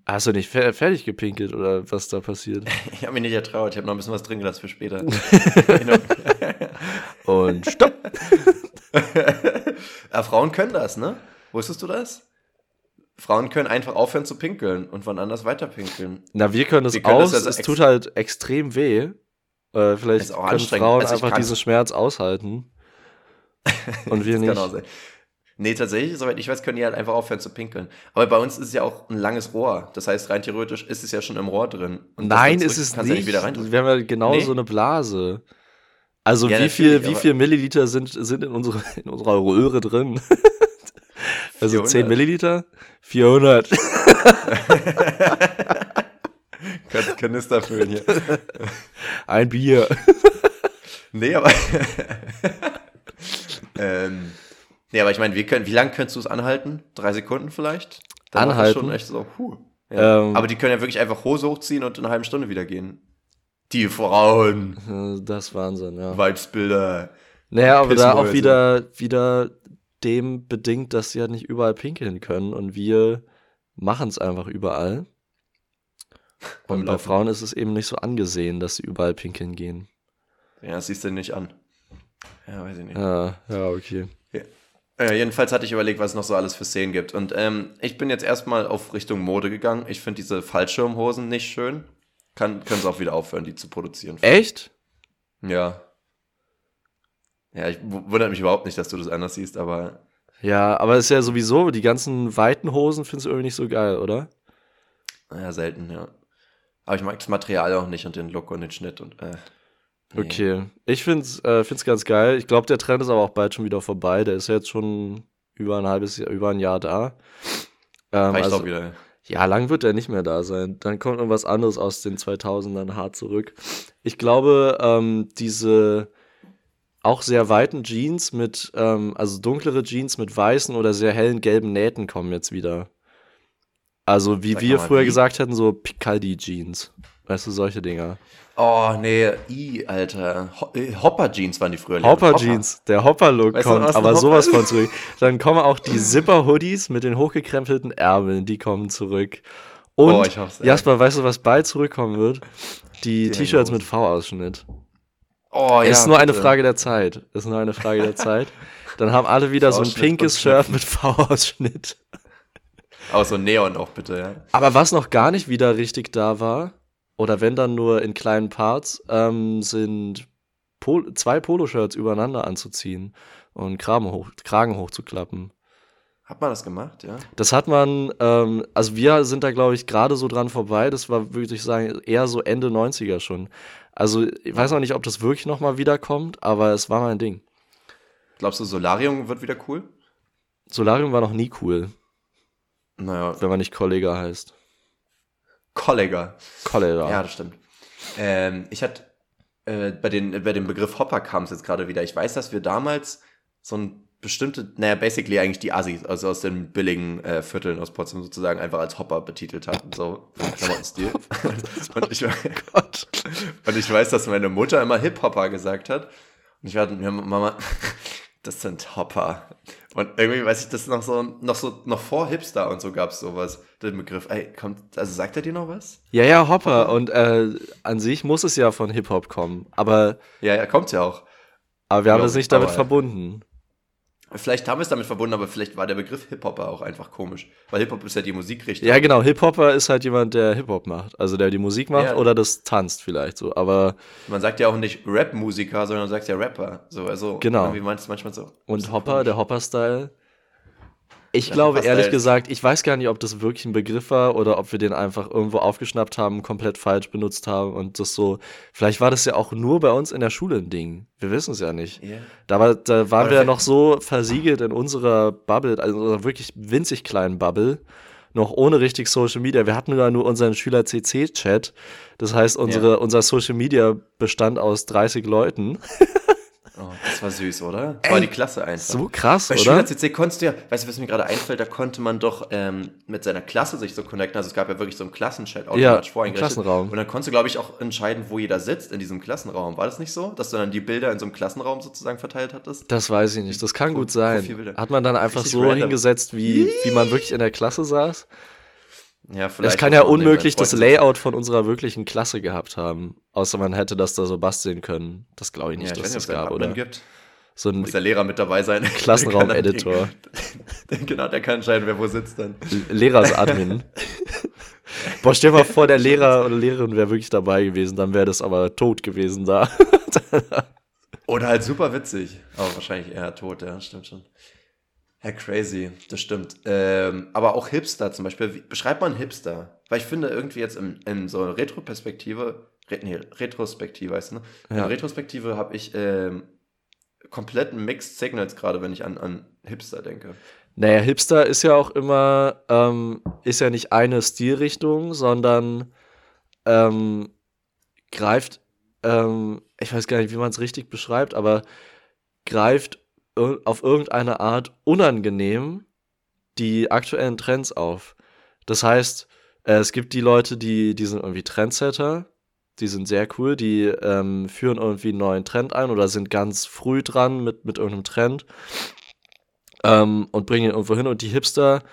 Hast du nicht fer fertig gepinkelt oder was da passiert? Ich habe mich nicht ertraut. Ich habe noch ein bisschen was drin gelassen für später. Und stopp! ja, Frauen können das, ne? Wusstest du das? Frauen können einfach aufhören zu pinkeln und wann anders weiter pinkeln. Na, wir können es Wir können aus. das also es tut halt extrem weh. Äh, vielleicht können. Frauen Also einfach diesen Schmerz aushalten. Und wir Das nicht. kann auch sein. Nee, tatsächlich, soweit ich weiß, können die halt einfach aufhören zu pinkeln. Aber bei uns ist es ja auch ein langes Rohr. Das heißt, rein theoretisch ist es ja schon im Rohr drin. Und Nein, ist es nicht. wieder rein. wir haben ja genau Nee. so eine Blase. Also Ja, wie viel, wie viel Milliliter sind, sind in, unsere, in unserer Röhre drin? also 10 400. Milliliter? 400. Kannst Kanister füllen hier. Ein Bier. Nee, aber. ähm, nee, aber ich meine, wir können, wie lange könntest du es anhalten? Drei Sekunden vielleicht? Dann Anhalten? schon echt so, puh. Ja. Ähm. aber die können ja wirklich einfach Hose hochziehen und in einer halben Stunde wieder gehen. Die Frauen, Das ist Wahnsinn, ja. Weibsbilder. Naja, aber da auch wieder, wieder dem bedingt, dass sie halt nicht überall pinkeln können und wir machen es einfach überall. Und bei. Frauen ist es eben nicht so angesehen, dass sie überall pinkeln gehen. Ja, das siehst du nicht an. Ja, weiß ich nicht. Ja, ja, okay. Äh, jedenfalls hatte ich überlegt, was es noch so alles für Szenen gibt. Und ähm, ich bin jetzt erstmal auf Richtung Mode gegangen. Ich finde diese Fallschirmhosen nicht schön. Kann, können sie auch wieder aufhören, die zu produzieren. Echt? Ja. Ja, ich wundert mich überhaupt nicht, dass du das anders siehst, aber Ja, aber es ist ja sowieso, die ganzen weiten Hosen findest du irgendwie nicht so geil, oder? ja, selten, ja. Aber ich mag das Material auch nicht und den Look und den Schnitt und äh. Nee. Okay. Ich find's, äh, find's ganz geil. Ich glaube, der Trend ist aber auch bald schon wieder vorbei. Der ist ja jetzt schon über ein halbes Jahr, über ein Jahr da. Ähm, Reicht also, auch wieder. Ja, lang wird er nicht mehr da sein. Dann kommt irgendwas anderes aus den 2000ern hart zurück. Ich glaube, ähm, diese auch sehr weiten Jeans mit, ähm, also dunklere Jeans mit weißen oder sehr hellen gelben Nähten kommen jetzt wieder. Also wie Sag wir früher wie? gesagt hätten, so Picaldi-Jeans. Weißt du, solche Dinger. Oh, nee, i, Alter. Äh, Hopper-Jeans waren die früher. Hopper-Jeans, der Hopper-Look Weißt du, kommt, aber Hopper sowas von zurück. Dann kommen auch die Zipper-Hoodies mit den hochgekrempelten Ärmeln, die kommen zurück. Und Oh, ich hoff's. Jasper, weißt du, was bald zurückkommen wird? Die, Die T-Shirts mit V-Ausschnitt. Oh, ja. ist nur eine bitte. Frage der Zeit. Ist nur eine Frage der Zeit. Dann haben alle wieder so ein pinkes Shirt mit V-Ausschnitt. Aber so Neon auch bitte, ja. Aber was noch gar nicht wieder richtig da war, oder wenn dann nur in kleinen Parts, ähm, sind Pol zwei Poloshirts übereinander anzuziehen und Kragen, hoch Kragen hochzuklappen. Hat man das gemacht, ja? Das hat man, ähm, also wir sind da, glaube ich, gerade so dran vorbei. Das war, würde ich sagen, eher so Ende 90er schon. Also ich weiß noch nicht, ob das wirklich nochmal wiederkommt, aber es war mal ein Ding. Glaubst du, Solarium wird wieder cool? Solarium war noch nie cool, Naja, wenn man nicht Kollega heißt. Kollega. Kollega. Ja, das stimmt. Ähm, ich hatte äh, bei, den, bei dem Begriff Hopper kam es jetzt gerade wieder. Ich weiß, dass wir damals so ein bestimmte, naja, basically eigentlich die Assis, also aus den billigen äh, Vierteln aus Potsdam sozusagen einfach als Hopper betitelt hatten, so Klamottenstil. und, ich, Gott. und ich weiß, dass meine Mutter immer Hip-Hopper gesagt hat. Und ich war Mama, das sind Hopper. Und irgendwie weiß ich, das noch so, noch so, noch vor Hipster und so gab es sowas, den Begriff. Ey, kommt, also sagt er dir noch was? Ja, ja, Hopper. Und äh, an sich muss es ja von Hip-Hop kommen. Aber, Ja, ja, kommt ja auch. aber wir haben es nicht damit aber- verbunden. Vielleicht haben wir es damit verbunden, aber vielleicht war der Begriff Hip-Hopper auch einfach komisch. Weil Hip-Hop ist ja die Musikrichtung. Ja, genau. Hip-Hopper ist halt jemand, der Hip-Hop macht. Also der die Musik macht Ja. oder das tanzt vielleicht so. Aber Man sagt ja auch nicht Rap-Musiker, sondern man sagt ja Rapper. So, also, Genau. Wie meinst du manchmal so? Und Hopper, komisch. der Hopper-Style. Ich glaube ehrlich ist- gesagt, ich weiß gar nicht, ob das wirklich ein Begriff war oder ob wir den einfach irgendwo aufgeschnappt haben, komplett falsch benutzt haben und das so. Vielleicht war das ja auch nur bei uns in der Schule ein Ding. Wir wissen es ja nicht. Ja. Da, war, da waren Aber wir ja noch so versiegelt in unserer Bubble, also unserer wirklich winzig kleinen Bubble, noch ohne richtig Social Media. Wir hatten ja nur unseren Schüler CC-Chat. Das heißt, unsere, unser Social Media bestand aus 30 Leuten. Oh, das war süß, oder? War die Klasse einfach. So krass, Bei oder? Schüler-CC konntest du ja, weißt du, was mir gerade einfällt, da konnte man doch ähm, mit seiner Klasse sich so connecten. Also es gab ja wirklich so einen Klassenchat automatisch Ja, voreingerichtet. Klassenraum. Und dann konntest du, glaube ich, auch entscheiden, wo jeder sitzt in diesem Klassenraum. War das nicht so? Dass du dann die Bilder in so einem Klassenraum sozusagen verteilt hattest? Das weiß ich nicht. Das kann gut sein. Hat man dann einfach Richtig so random. hingesetzt, wie, wie man wirklich in der Klasse saß? Ja, Es kann ja unmöglich das Layout von unserer wirklichen Klasse gehabt haben. Außer man hätte das da so basteln können. Das glaube ich nicht, Ja, ich dass das es einen gab, oder? gibt. so ein Muss der Lehrer mit dabei sein. Klassenraum-Editor. genau, der kann entscheiden, wer wo sitzt dann. Lehrersadmin. Boah, stell dir mal vor, der Lehrer oder Lehrerin wäre wirklich dabei gewesen, dann wäre das aber tot gewesen da. Oder halt super witzig. Aber wahrscheinlich eher tot, ja, stimmt schon. Ja, crazy, das stimmt. Ähm, aber auch Hipster zum Beispiel. Wie, beschreibt man Hipster? Weil ich finde, irgendwie jetzt in, in so einer Retroperspektive, Re, nee, Retrospektive, weißt du, ne? In Ja. Retrospektive habe ich ähm, komplett Mixed Signals gerade, wenn ich an, an Hipster denke. Naja, Hipster ist ja auch immer, ähm, ist ja nicht eine Stilrichtung, sondern ähm, greift, ähm, ich weiß gar nicht, wie man es richtig beschreibt, aber greift auf irgendeine Art unangenehm die aktuellen Trends auf. Das heißt, äh, es gibt die Leute, die, die sind irgendwie Trendsetter, die sind sehr cool, die ähm, führen irgendwie einen neuen Trend ein oder sind ganz früh dran mit, mit irgendeinem Trend ähm, und bringen ihn irgendwo hin. Und die Hipster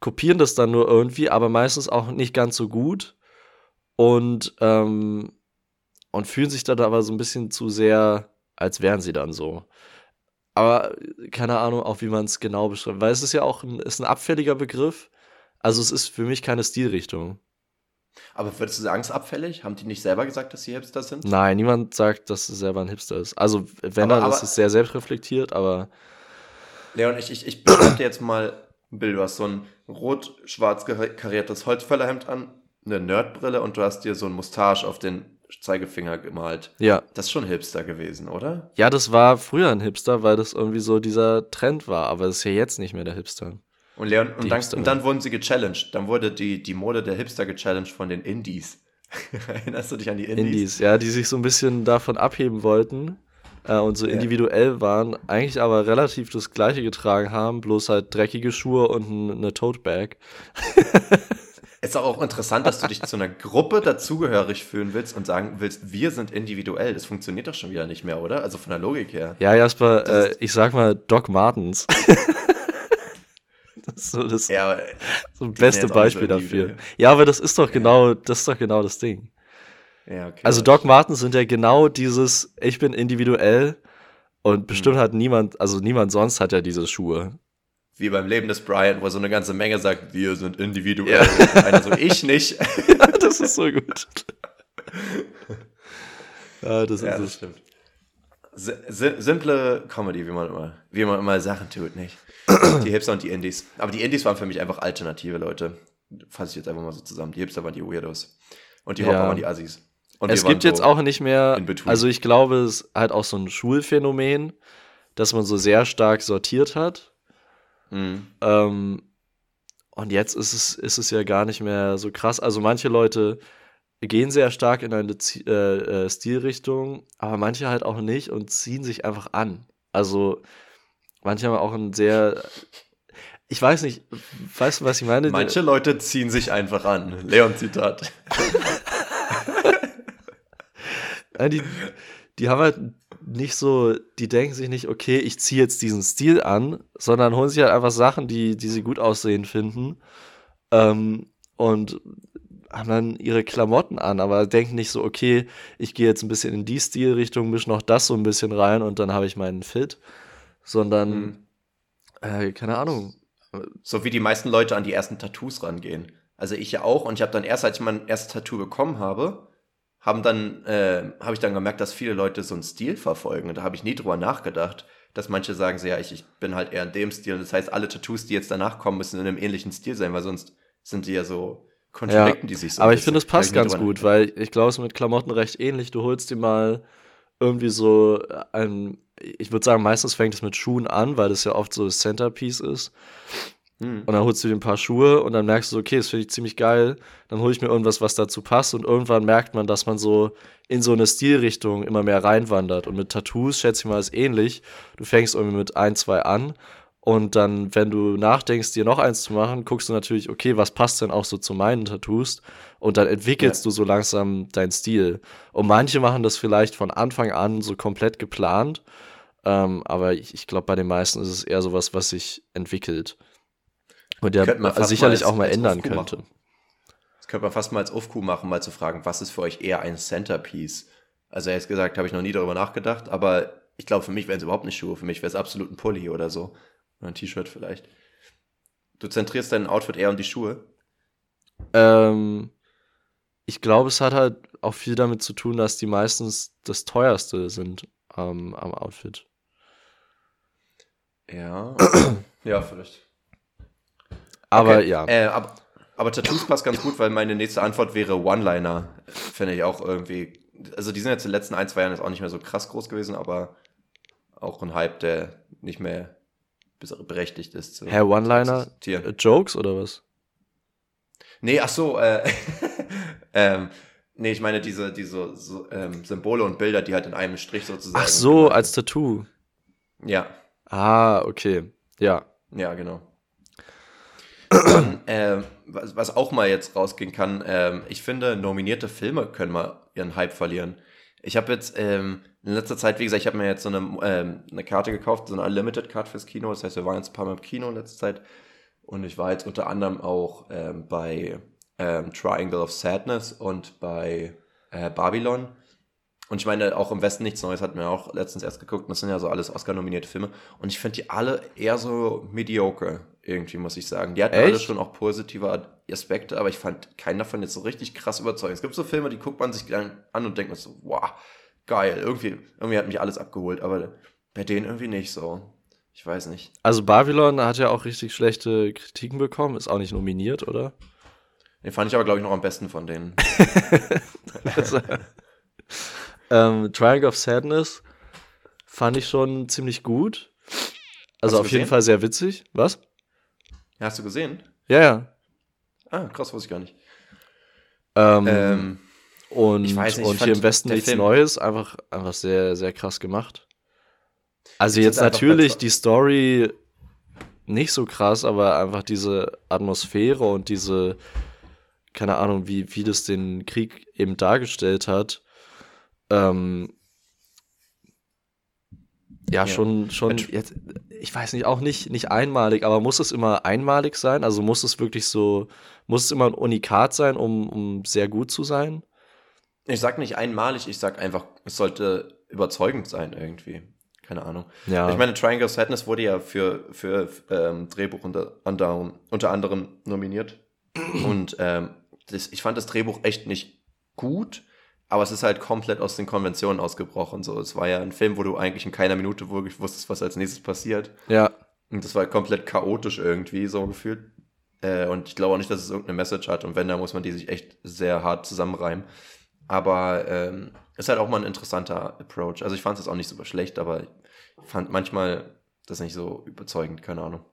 kopieren das dann nur irgendwie, aber meistens auch nicht ganz so gut und, ähm, und fühlen sich dann aber so ein bisschen zu sehr, als wären sie dann so. Aber keine Ahnung, auch wie man es genau beschreibt, weil es ist ja auch ein, ist ein abfälliger Begriff. Also es ist für mich keine Stilrichtung. Aber würdest du sagen, es ist abfällig? Haben die nicht selber gesagt, dass sie Hipster sind? Nein, niemand sagt, dass es selber ein Hipster ist. Also wenn Aber- dann, ist aber- es sehr selbstreflektiert, aber Leon, ich, ich, ich beschreibe dir jetzt mal ein Bild. Du hast so ein rot-schwarz kar- kariertes Holzfällerhemd an, eine Nerdbrille und du hast dir so ein Mustache auf den Zeigefinger gemalt. ja. Das ist schon Hipster gewesen, oder? Ja, das war früher ein Hipster, weil das irgendwie so dieser Trend war, aber das ist ja jetzt nicht mehr der Hipster. Und Leon, und dann, und dann wurden sie gechallenged. Dann wurde die, die Mode der Hipster gechallenged von den Indies. Erinnerst du dich an die Indies? Indies, ja, die sich so ein bisschen davon abheben wollten äh, und so Ja. individuell waren, eigentlich aber relativ das gleiche getragen haben, bloß halt dreckige Schuhe und ein, eine Tote Bag. Ist auch interessant, dass du dich zu einer Gruppe dazugehörig fühlen willst und sagen willst, wir sind individuell. Das funktioniert doch schon wieder nicht mehr, oder? Also von der Logik her. Ja, Jasper, äh, ich sag mal Doc Martens. das ist so das, Ja, so beste nicht so Beispiel dafür. Ja, aber das ist doch genau, das ist doch genau das Ding. ja okay. Also Doc Martens sind ja genau dieses, ich bin individuell und bestimmt hat niemand, also niemand sonst hat ja diese Schuhe. Wie beim Leben des Brian, wo so eine ganze Menge sagt, wir sind individuell. Ja. Einer so, ich nicht. das ist so gut. ja, das ja, ist das stimmt. Si si simple Comedy, wie man immer, wie man immer Sachen tut, nicht? Die Hipster und die Indies. Aber die Indies waren für mich einfach alternative Leute. Fasse ich jetzt einfach mal so zusammen. Die Hipster waren die Weirdos. Und die Ja. Hopper waren die Assis. Und Es gibt jetzt so auch nicht mehr, also ich glaube, es ist halt auch so ein Schulphänomen, dass man so sehr stark sortiert hat. Mhm. Ähm, und jetzt ist es, ist es ja gar nicht mehr so krass. Also manche Leute gehen sehr stark in eine Zi- äh, äh, Stilrichtung, aber manche halt auch nicht und ziehen sich einfach an. Also manche haben auch ein sehr, ich weiß nicht, weißt du, was ich meine? Manche Leute ziehen sich einfach an. Leon-Zitat. Die, die haben halt nicht so, die denken sich nicht, okay, ich ziehe jetzt diesen Stil an, sondern holen sich halt einfach Sachen, die, die sie gut aussehen finden ähm, und haben dann ihre Klamotten an, aber denken nicht so, okay, ich gehe jetzt ein bisschen in die Stilrichtung, mische noch das so ein bisschen rein und dann habe ich meinen Fit, sondern, Mhm. äh, keine Ahnung, So wie die meisten Leute an die ersten Tattoos rangehen. Also ich ja auch. Und ich habe dann erst, als ich mein erstes Tattoo bekommen habe, haben dann, äh, habe ich dann gemerkt, dass viele Leute so einen Stil verfolgen. Und da habe ich nie drüber nachgedacht, dass manche sagen so, ja, ich, ich bin halt eher in dem Stil. Und das heißt, alle Tattoos, die jetzt danach kommen, müssen in einem ähnlichen Stil sein, weil sonst sind die ja so, kontradikten die sich so. Aber ich finde, es passt ganz gut, weil ich glaube, es ist mit Klamotten recht ähnlich. Du holst dir mal irgendwie so ein, ich würde sagen, meistens fängt es mit Schuhen an, weil das ja oft so das Centerpiece ist. Hm. Und dann holst du dir ein paar Schuhe und dann merkst du, so, okay, das finde ich ziemlich geil. Dann hole ich mir irgendwas, was dazu passt. Und irgendwann merkt man, dass man so in so eine Stilrichtung immer mehr reinwandert. Und mit Tattoos, schätze ich mal, ist ähnlich. Du fängst irgendwie mit ein, zwei an. Und dann, wenn du nachdenkst, dir noch eins zu machen, guckst du natürlich, okay, was passt denn auch so zu meinen Tattoos? Und dann entwickelst Ja. du so langsam deinen Stil. Und manche machen das vielleicht von Anfang an so komplett geplant. Ähm, aber ich, ich glaube, bei den meisten ist es eher sowas, was sich entwickelt. Und der sicherlich mal auch mal ändern könnte. machen. Das könnte man fast mal als Aufkuh machen, mal zu fragen, was ist für euch eher ein Centerpiece? Also ehrlich gesagt, habe ich noch nie darüber nachgedacht, aber ich glaube, für mich wären es überhaupt nicht Schuhe. Für mich wäre es absolut ein Pulli oder so. Oder ein T-Shirt vielleicht. Du zentrierst dein Outfit eher um die Schuhe? Ähm, ich glaube, es hat halt auch viel damit zu tun, dass die meistens das teuerste sind ähm, am Outfit. Ja. ja, vielleicht. Aber Okay, ja. Äh, aber, aber Tattoos passt ganz gut, weil meine nächste Antwort wäre One-Liner. Finde ich auch irgendwie. Also die sind jetzt in den letzten ein, zwei Jahren jetzt auch nicht mehr so krass groß gewesen, aber auch ein Hype, der nicht mehr berechtigt ist. Hä, One-Liner? Jokes oder was? Nee, ach so, äh, ähm, nee, ich meine diese, diese so, ähm, Symbole und Bilder, die halt in einem Strich sozusagen. Ach so, als Tattoo. Ja, Ah, okay. Ja. ja, genau. Ähm, was, was auch mal jetzt rausgehen kann, ähm, ich finde, nominierte Filme können mal ihren Hype verlieren. Ich habe jetzt ähm, in letzter Zeit, wie gesagt, ich habe mir jetzt so eine, ähm, eine Karte gekauft, so eine Unlimited Card fürs Kino. Das heißt, wir waren jetzt ein paar Mal im Kino in letzter Zeit. Und ich war jetzt unter anderem auch ähm, bei ähm, Triangle of Sadness und bei äh, Babylon. Und ich meine, auch im Westen nichts Neues hatten wir auch letztens erst geguckt. Das sind ja so alles Oscar-nominierte Filme. Und ich finde die alle eher so mediocre, irgendwie, muss ich sagen. Die hatten alle Echt? schon auch positive Aspekte, aber ich fand keinen davon jetzt so richtig krass überzeugend. Es gibt so Filme, die guckt man sich dann an und denkt man so, wow, geil. Irgendwie, irgendwie hat mich alles abgeholt, aber bei denen irgendwie nicht so. Ich weiß nicht. Also Babylon hat ja auch richtig schlechte Kritiken bekommen, ist auch nicht nominiert, oder? Den fand ich aber, glaube ich, noch am besten von denen. Also, ähm, Triangle of Sadness fand ich schon ziemlich gut. Also auf jeden? Fall sehr witzig. Was? Hast du gesehen? Ja, ja. Ah, krass, wusste ich gar nicht. Ähm, Ähm, und ich weiß nicht, ich und hier im Westen nichts Film- Neues, einfach, einfach sehr, sehr krass gemacht. Also Ich jetzt natürlich die Story nicht so krass, aber einfach diese Atmosphäre und diese, keine Ahnung, wie, wie das den Krieg eben dargestellt hat, ähm, ja, Ja. schon, schon, jetzt, ich weiß nicht, auch nicht, nicht einmalig, aber muss es immer einmalig sein? Also muss es wirklich so, muss es immer ein Unikat sein, um, um sehr gut zu sein? ich sag nicht einmalig, ich sag einfach, es sollte überzeugend sein irgendwie. Keine Ahnung. Ja. Ich meine, Triangle of Sadness wurde ja für, für ähm, Drehbuch unter, unter, unter anderem nominiert. Und ähm, das, ich fand das Drehbuch echt nicht gut, aber es ist halt komplett aus den Konventionen ausgebrochen. So, es war ja ein Film, wo du eigentlich in keiner Minute wirklich wusstest, was als nächstes passiert. ja, Und das war komplett chaotisch irgendwie, so gefühlt. Äh, und ich glaube auch nicht, dass es irgendeine Message hat. Und wenn, dann muss man die sich echt sehr hart zusammenreimen. Aber ähm, ist halt auch mal ein interessanter Approach. Also ich fand es jetzt auch nicht super schlecht, aber ich fand manchmal das nicht so überzeugend, keine Ahnung.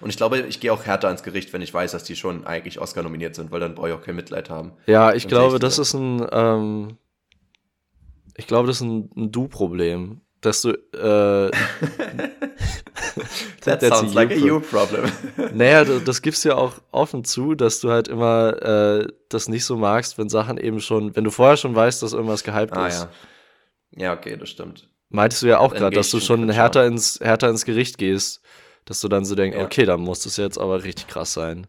Und ich glaube, ich gehe auch härter ans Gericht, wenn ich weiß, dass die schon eigentlich Oscar nominiert sind, weil dann brauche ich auch kein Mitleid haben. Ja, ich Ganz glaube, ehrlich das ist ein, ähm, ich glaube, das ist ein, ein Du-Problem, dass du, äh, That sounds like a you problem. naja, du, das gibst ja auch offen zu, dass du halt immer äh, das nicht so magst, wenn Sachen eben schon, wenn du vorher schon weißt, dass irgendwas gehypt ah ist. ja. Ja, okay, das stimmt. Meintest du ja auch Dann gerade, dass ich du schon härter ins, härter ins Gericht gehst, dass du dann so denkst, Ja. okay, dann muss das jetzt aber richtig krass sein.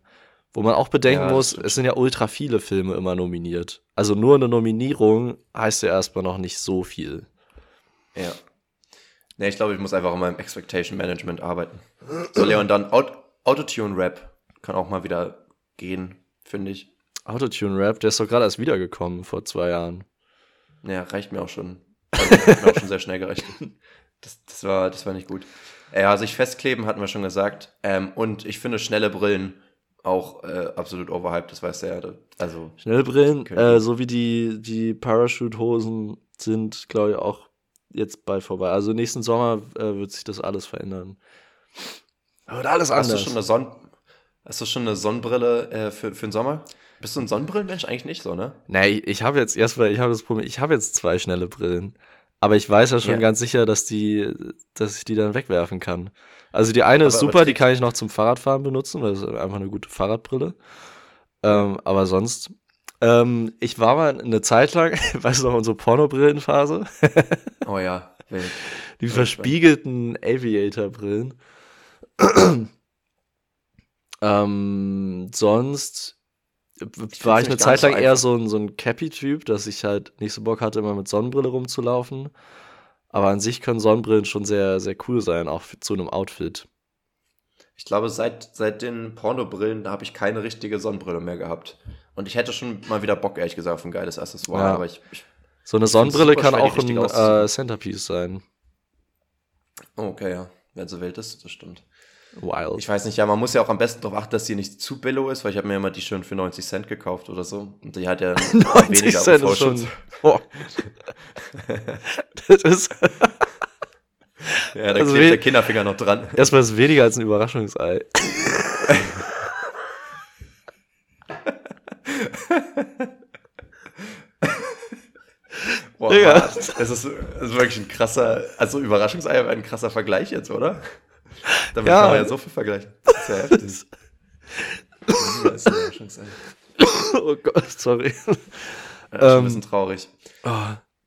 Wo man auch bedenken Ja, muss, es sind ja ultra viele Filme immer nominiert. Also nur eine Nominierung heißt ja erstmal noch nicht so viel. Ja. Nee, ich glaube, ich muss einfach an meinem Expectation Management arbeiten. So, Leon, dann Aut Autotune-Rap kann auch mal wieder gehen, finde ich. Autotune-Rap, der ist doch gerade erst wiedergekommen vor zwei Jahren. Ja, reicht mir auch schon. Also, hat mir auch schon sehr schnell gereicht. Das, das, war, das war nicht gut. Ja, sich festkleben hatten wir schon gesagt. Ähm, und ich finde schnelle Brillen auch äh, absolut overhyped, das weißt du ja. Also, Schnellbrillen, Können äh, so wie die, die Parachute-Hosen sind, glaube ich, auch jetzt bald vorbei. Also nächsten Sommer äh, wird sich das alles verändern. Wird alles hast, du anders. schon eine Sonn hast du schon eine Sonnenbrille äh, für, für den Sommer? Bist du ein Sonnenbrillenmensch? Eigentlich nicht so, ne? Nee, ich habe jetzt erstmal, ich habe das Problem, ich habe jetzt zwei schnelle Brillen. Aber ich weiß ja schon Ja. ganz sicher, dass die, dass ich die dann wegwerfen kann. Also die eine ist Aber super, die kann ich noch zum Fahrradfahren benutzen, weil das ist einfach eine gute Fahrradbrille. Ähm, aber sonst, ähm, ich war mal eine Zeit lang, weißt du noch, unsere Pornobrillenphase, Oh ja, wild. die verspiegelten Aviator-Brillen. ähm, sonst war find's ich eine nicht Zeit ganz so lang eher so ein, so ein Cappy-Typ, dass ich halt nicht so Bock hatte, immer mit Sonnenbrille rumzulaufen. Aber an sich können Sonnenbrillen schon sehr, sehr cool sein, auch zu einem Outfit. Ich glaube, seit, seit den Pornobrillen, da habe ich keine richtige Sonnenbrille mehr gehabt. Und ich hätte schon mal wieder Bock, ehrlich gesagt, auf ein geiles Accessoire. Ja. Aber ich, ich So eine Ich Sonnenbrille kann schwer, auch ein äh, Centerpiece sein. oh, okay, ja. Wenn so wild ist, das stimmt. Wild. Ich weiß nicht, ja, man muss ja auch am besten darauf achten, dass die nicht zu billow ist, weil ich habe mir immer die schön für 90 Cent gekauft oder so. Und die hat ja 90 weniger Cent ist schon. Boah. das ist Ja, da Also klebt der Kinderfinger noch dran. erstmal ist weniger als ein Überraschungsei. Boah, Digga. das ist, das ist wirklich ein krasser, also Überraschungseier wäre ein krasser Vergleich jetzt, oder? Damit Ja. kann man ja so viel vergleichen. Das ist ja heftig. Das ist oh Gott, sorry. Ja, ist ein Ähm. bisschen traurig. Oh,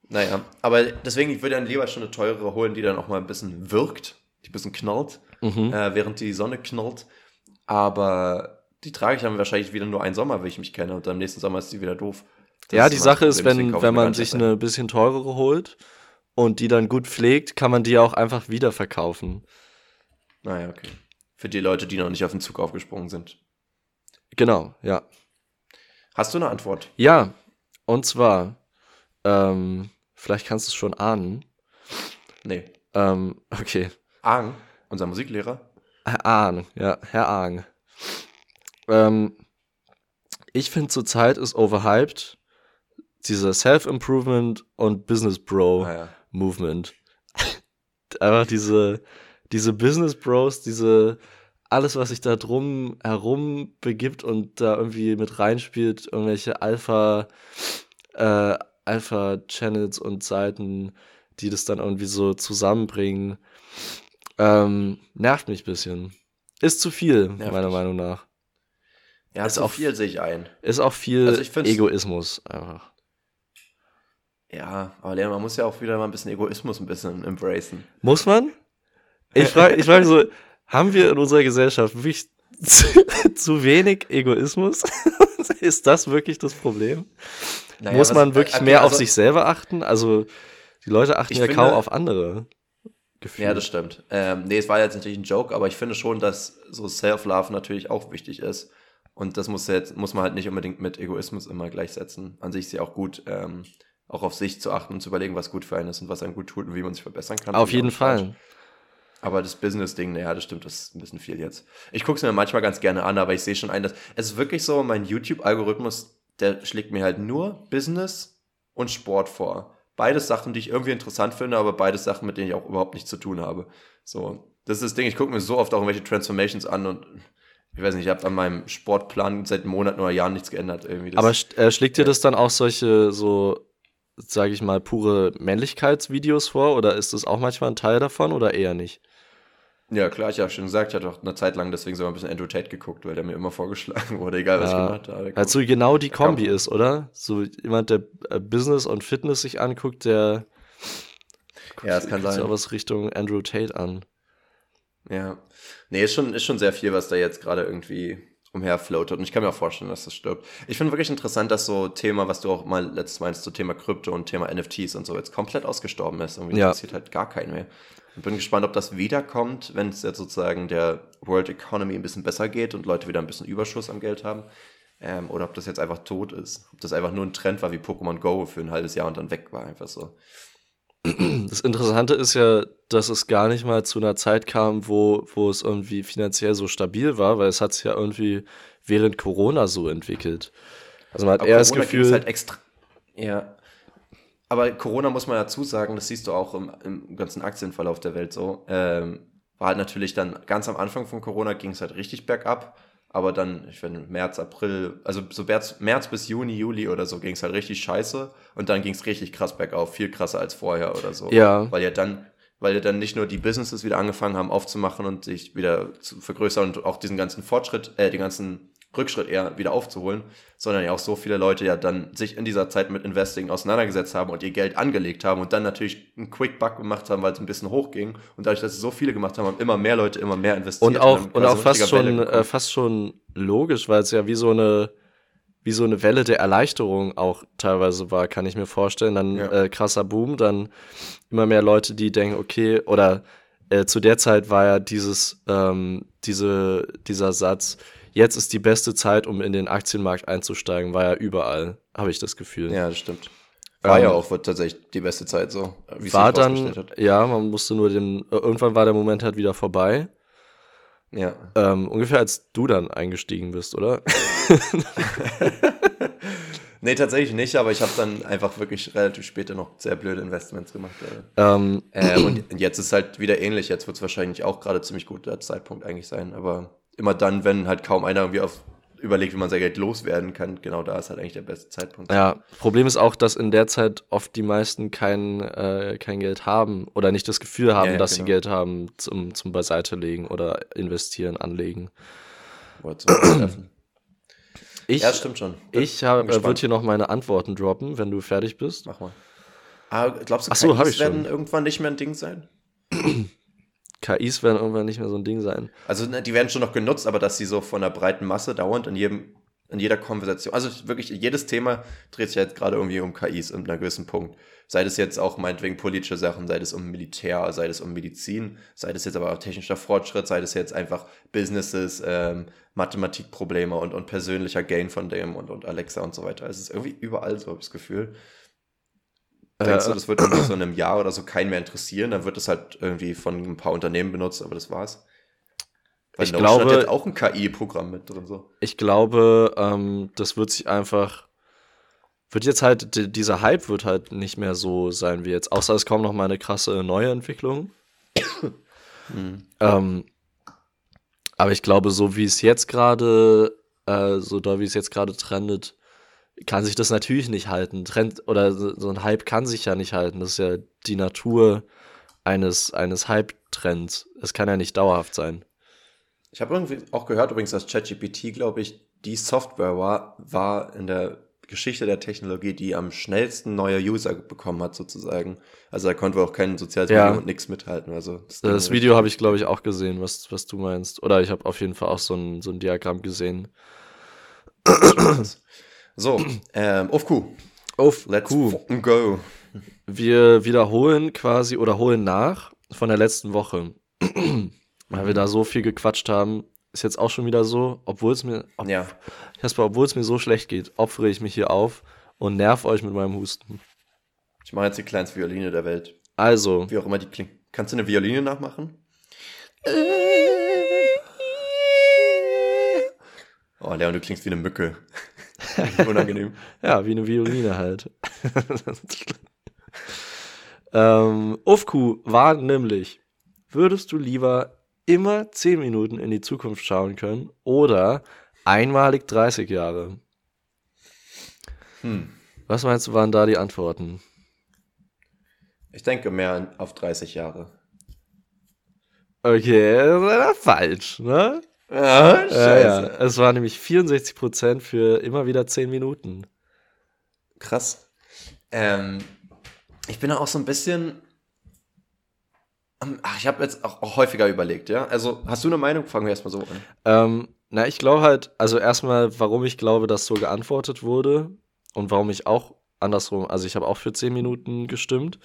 Naja, aber deswegen, ich würde dann lieber schon eine teurere holen, die dann auch mal ein bisschen wirkt, die ein bisschen knallt, mhm. äh, während die Sonne knallt. Aber die trage ich dann wahrscheinlich wieder nur einen Sommer, wie ich mich kenne. Und dann im nächsten Sommer ist die wieder doof. Das Ja, die Sache das ist, wenn, wenn man sich eine bisschen teurere holt und die dann gut pflegt, kann man die auch einfach wieder verkaufen. Naja, okay. Für die Leute, die noch nicht auf den Zug aufgesprungen sind. Genau, ja. Hast du eine Antwort? Ja, und zwar, ähm, vielleicht kannst du es schon ahnen. Nee. Ähm, okay. Aang, unser Musiklehrer. Ahn, ja, Herr Ahn. Ähm, ich finde zurzeit ist overhyped dieser Self-Improvement und Business Bro Ah, ja. Movement. Einfach diese, diese Business Bros, diese, alles, was sich da drum herum begibt und da irgendwie mit reinspielt, irgendwelche Alpha, äh, Alpha-Channels und Seiten, die das dann irgendwie so zusammenbringen, ähm, nervt mich ein bisschen. Ist zu viel, Nervt meiner dich. Meinung nach. Ja, Ist auch- viel sehe ich ein. Ist auch viel Also Egoismus einfach. Ja, aber man muss ja auch wieder mal ein bisschen Egoismus ein bisschen embracen. Muss man? Ich frage ich frag so, haben wir in unserer Gesellschaft wirklich zu, zu wenig Egoismus? Ist das wirklich das Problem? Naja, Muss was- man wirklich okay, mehr auf also- sich selber achten? Also, die Leute achten ja finde- kaum auf andere. Gefühle. Ja, das stimmt. Ähm, nee, es war jetzt natürlich ein Joke, aber ich finde schon, dass so Self-Love natürlich auch wichtig ist. Und das muss, jetzt, muss man halt nicht unbedingt mit Egoismus immer gleichsetzen. An sich ist ja auch gut, ähm, auch auf sich zu achten und zu überlegen, was gut für einen ist und was einem gut tut und wie man sich verbessern kann. auf jeden nicht falsch. Aber das Business-Ding, naja, das stimmt, das ist ein bisschen viel jetzt. Ich gucke es mir manchmal ganz gerne an, aber ich sehe schon ein, dass es ist wirklich so, mein YouTube-Algorithmus, der schlägt mir halt nur Business und Sport vor. Beides Sachen, die ich irgendwie interessant finde, aber beides Sachen, mit denen ich auch überhaupt nichts zu tun habe. So, das ist das Ding, ich gucke mir so oft auch irgendwelche Transformations an und ich weiß nicht, ich habe an meinem Sportplan seit Monaten oder Jahren nichts geändert. Irgendwie. Das, Aber sch- äh, schlägt dir das dann auch solche, so, sage ich mal, pure Männlichkeitsvideos vor? Oder ist das auch manchmal ein Teil davon oder eher nicht? Ja, klar, ich habe schon gesagt, ich hatte auch eine Zeit lang deswegen sogar ein bisschen Andrew Tate geguckt, weil der mir immer vorgeschlagen wurde, egal was Ja. ich gemacht habe. Der Weil so genau die Kombi ist, oder? So jemand, der äh, Business und Fitness sich anguckt, der Ja, das kann guckt sich sein. auch was Richtung Andrew Tate an. Ja. Nee, ist schon, ist schon sehr viel, was da jetzt gerade irgendwie umherfloatet. Und ich kann mir auch vorstellen, dass das stirbt. Ich finde wirklich interessant, dass so Thema, was du auch mal letztes meinst, so Thema Krypto und Thema NFTs und so jetzt komplett ausgestorben ist. Irgendwie Ja. interessiert halt gar keinen mehr. Und bin gespannt, ob das wiederkommt, wenn es jetzt sozusagen der World Economy ein bisschen besser geht und Leute wieder ein bisschen Überschuss am Geld haben. Ähm, oder ob das jetzt einfach tot ist. Ob das einfach nur ein Trend war wie Pokémon Go für ein halbes Jahr und dann weg war, einfach so. Das Interessante ist ja, dass es gar nicht mal zu einer Zeit kam, wo, wo es irgendwie finanziell so stabil war, weil es hat sich ja irgendwie während Corona so entwickelt. Also man hat eher das Corona ging's Gefühl, halt extra. Ja. Aber Corona muss man dazu sagen, das siehst du auch im, im ganzen Aktienverlauf der Welt so. Ähm, war halt natürlich dann ganz am Anfang von Corona ging es halt richtig bergab. Aber dann, ich finde, März, April, also so März, März bis Juni, Juli oder so ging es halt richtig scheiße. Und dann ging es richtig krass bergauf, viel krasser als vorher oder so. Ja. Weil ja dann, weil ja dann nicht nur die Businesses wieder angefangen haben aufzumachen und sich wieder zu vergrößern und auch diesen ganzen Fortschritt, äh, den ganzen Rückschritt eher wieder aufzuholen, sondern ja auch so viele Leute ja dann sich in dieser Zeit mit Investing auseinandergesetzt haben und ihr Geld angelegt haben und dann natürlich einen Quick Buck gemacht haben, weil es ein bisschen hochging. Und dadurch, dass es so viele gemacht haben, haben immer mehr Leute immer mehr investiert. und auch, und auch fast schon, äh, fast schon logisch, weil es ja wie so eine, wie so eine Welle der Erleichterung auch teilweise war, kann ich mir vorstellen. Dann Ja. äh, krasser Boom, dann immer mehr Leute, die denken, okay, oder äh, zu der Zeit war ja dieses, ähm, diese, dieser Satz, jetzt ist die beste Zeit, um in den Aktienmarkt einzusteigen, war ja überall, habe ich das Gefühl. Ja, das stimmt. War Ähm, ja auch tatsächlich die beste Zeit so, war dann, ja, man musste nur den, äh, irgendwann war der Moment halt wieder vorbei. Ja. Ähm, ungefähr als du dann eingestiegen bist, oder? Nee, tatsächlich nicht, aber ich habe dann einfach wirklich relativ später noch sehr blöde Investments gemacht. Äh. ähm, Ähm, und jetzt ist halt wieder ähnlich. Jetzt wird es wahrscheinlich auch gerade ziemlich guter Zeitpunkt eigentlich sein. Aber immer dann, wenn halt kaum einer irgendwie auf überlegt, wie man sein Geld loswerden kann, genau da ist halt eigentlich der beste Zeitpunkt. Ja, Problem ist auch, dass in der Zeit oft die meisten kein, äh, kein Geld haben oder nicht das Gefühl haben, Ja, ja, dass sie genau. Geld haben zum, zum Beiseite legen oder investieren, anlegen. Ich, Ja, stimmt schon. ich Bin äh, gespannt. würde hier noch meine Antworten droppen, wenn du fertig bist. Mach mal. Ah, glaubst du, Ach so, ich schon. werden irgendwann nicht mehr ein Ding sein? KIs werden irgendwann nicht mehr so ein Ding sein. Also ne, die werden schon noch genutzt, aber dass sie so von der breiten Masse dauernd in jedem, in jeder Konversation, also wirklich jedes Thema dreht sich jetzt gerade irgendwie um KIs in einem gewissen Punkt. Sei das jetzt auch meinetwegen politische Sachen, sei das um Militär, sei das um Medizin, sei das jetzt aber auch technischer Fortschritt, sei das jetzt einfach Businesses, ähm, Mathematikprobleme und, und persönlicher Gain von dem und, und Alexa und so weiter. Es ist irgendwie überall so, habe ich das Gefühl. Denkst du, Äh, das wird irgendwie so in einem Jahr oder so keinen mehr interessieren? Dann wird es halt irgendwie von ein paar Unternehmen benutzt, aber das war's. Weil Ich Notion glaube- hat jetzt auch ein KI-Programm mit drin. So. Ich glaube, ähm, das wird sich einfach, wird jetzt halt, di- dieser Hype wird halt nicht mehr so sein wie jetzt, außer es kommt noch mal eine krasse neue Entwicklung. Hm. Ähm, aber ich glaube, so wie es jetzt gerade, äh, so da wie es jetzt gerade trendet, kann sich das natürlich nicht halten. Trend oder so ein Hype kann sich ja nicht halten. Das ist ja die Natur eines, eines Hype-Trends. Es kann ja nicht dauerhaft sein. Ich habe irgendwie auch gehört übrigens, dass ChatGPT, glaube ich, die Software war, war in der Geschichte der Technologie, die am schnellsten neue User bekommen hat, sozusagen. Also da konnte auch kein soziales Ja. Video und nichts mithalten. Also das, Das Video habe ich, glaube ich, auch gesehen, was, was du meinst. Oder ich habe auf jeden Fall auch so ein, so ein Diagramm gesehen. So, ähm, auf Q. Auf Let's Q. fucking go. Wir wiederholen quasi oder holen nach von der letzten Woche. Weil wir da so viel gequatscht haben. Ist jetzt auch schon wieder so, obwohl es mir, ob, Ja. Jasper, obwohl es mir so schlecht geht, opfere ich mich hier auf und nerv euch mit meinem Husten. Ich mache jetzt die kleinste Violine der Welt. Also, Wie auch immer die klingt. Kannst du eine Violine nachmachen? Oh, Leon, du klingst wie eine Mücke. Unangenehm. ja, wie eine Violine halt. ähm, Ufku war nämlich, würdest du lieber immer 10 Minuten in die Zukunft schauen können oder einmalig 30 Jahre? Hm. Was meinst du, waren da die Antworten? Ich denke mehr auf 30 Jahre. Okay, das ist leider falsch, ne? Ah, Ja, ja. Es war nämlich 64% für immer wieder 10 Minuten. Krass. Ähm, ich bin da auch so ein bisschen. Ähm, Ach, ich habe jetzt auch, auch häufiger überlegt, ja. Also, hast du eine Meinung? Fangen wir erstmal so an. Ähm, na, ich glaube halt, also erstmal, warum ich glaube, dass so geantwortet wurde und warum ich auch andersrum, also ich habe auch für 10 Minuten gestimmt.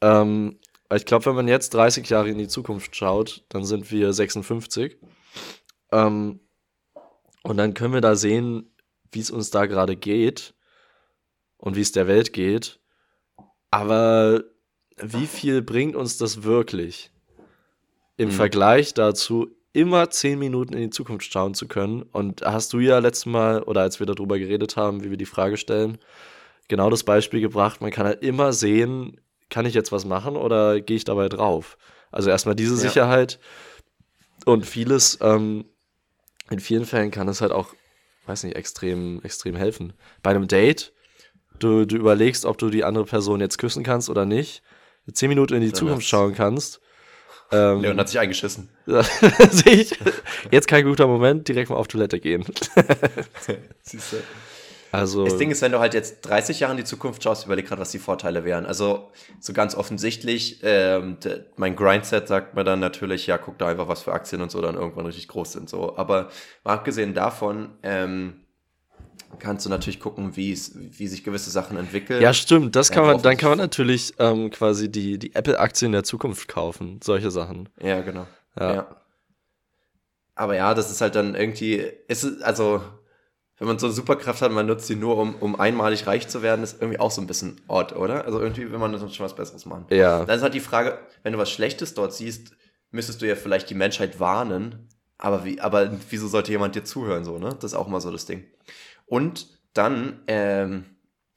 Ähm, ich glaube, wenn man jetzt 30 Jahre in die Zukunft schaut, dann sind wir 56. Ähm, und dann können wir da sehen, wie es uns da gerade geht und wie es der Welt geht. Aber wie viel bringt uns das wirklich? Im Mhm. Vergleich dazu, immer 10 Minuten in die Zukunft schauen zu können. Und hast du ja letztes Mal, oder als wir darüber geredet haben, wie wir die Frage stellen, genau das Beispiel gebracht, man kann halt immer sehen, kann ich jetzt was machen oder gehe ich dabei drauf? Also erstmal diese Ja. Sicherheit und vieles, ähm, in vielen Fällen kann es halt auch, weiß nicht, extrem, extrem helfen. Bei einem Date, du, du überlegst, ob du die andere Person jetzt küssen kannst oder nicht, zehn Minuten in die Dann Zukunft schauen kannst. Ähm, Leon hat sich eingeschissen. Jetzt kein guter Moment, direkt mal auf Toilette gehen. Siehst du? Also, Das Ding ist, wenn du halt jetzt 30 Jahre in die Zukunft schaust, überleg gerade, was die Vorteile wären. Also, so ganz offensichtlich, ähm, mein Grindset sagt mir dann natürlich, ja, guck da einfach, was für Aktien und so dann irgendwann richtig groß sind. So. Aber mal abgesehen davon, ähm, kannst du natürlich gucken, wie sich gewisse Sachen entwickeln. Ja, stimmt. Das kann man, dann kann man natürlich ähm, quasi die, die Apple-Aktien der Zukunft kaufen. Solche Sachen. Ja, genau. Ja. ja. Aber ja, das ist halt dann irgendwie, ist also, wenn man so eine Superkraft hat, man nutzt sie nur, um, um einmalig reich zu werden, ist irgendwie auch so ein bisschen odd, oder? Also irgendwie will man schon was Besseres machen. Ja. Dann ist halt die Frage, wenn du was Schlechtes dort siehst, müsstest du ja vielleicht die Menschheit warnen. Aber wie, aber wieso sollte jemand dir zuhören, so, ne? Das ist auch mal so das Ding. Und dann, ähm,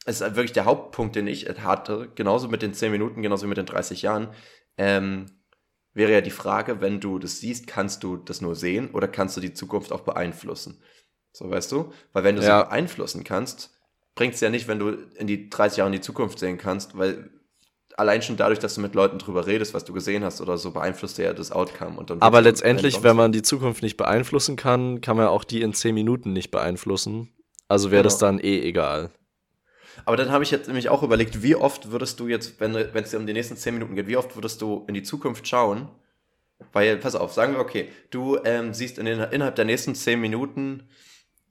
ist halt wirklich der Hauptpunkt, den ich hatte, genauso mit den 10 Minuten, genauso wie mit den 30 Jahren, ähm, wäre ja die Frage, wenn du das siehst, kannst du das nur sehen oder kannst du die Zukunft auch beeinflussen? So, weißt du? Weil wenn du ja. sie beeinflussen kannst, bringt es ja nicht, wenn du in die 30 Jahre in die Zukunft sehen kannst, weil allein schon dadurch, dass du mit Leuten drüber redest, was du gesehen hast oder so, beeinflusst ja das Outcome. Und dann Aber letztendlich, wenn man die Zukunft nicht beeinflussen kann, kann man auch die in 10 Minuten nicht beeinflussen. Also wäre genau. das dann eh egal. Aber dann habe ich jetzt nämlich auch überlegt, wie oft würdest du jetzt, wenn es dir um die nächsten 10 Minuten geht, wie oft würdest du in die Zukunft schauen? Weil, pass auf, sagen wir, okay, du ähm, siehst in den, innerhalb der nächsten 10 Minuten,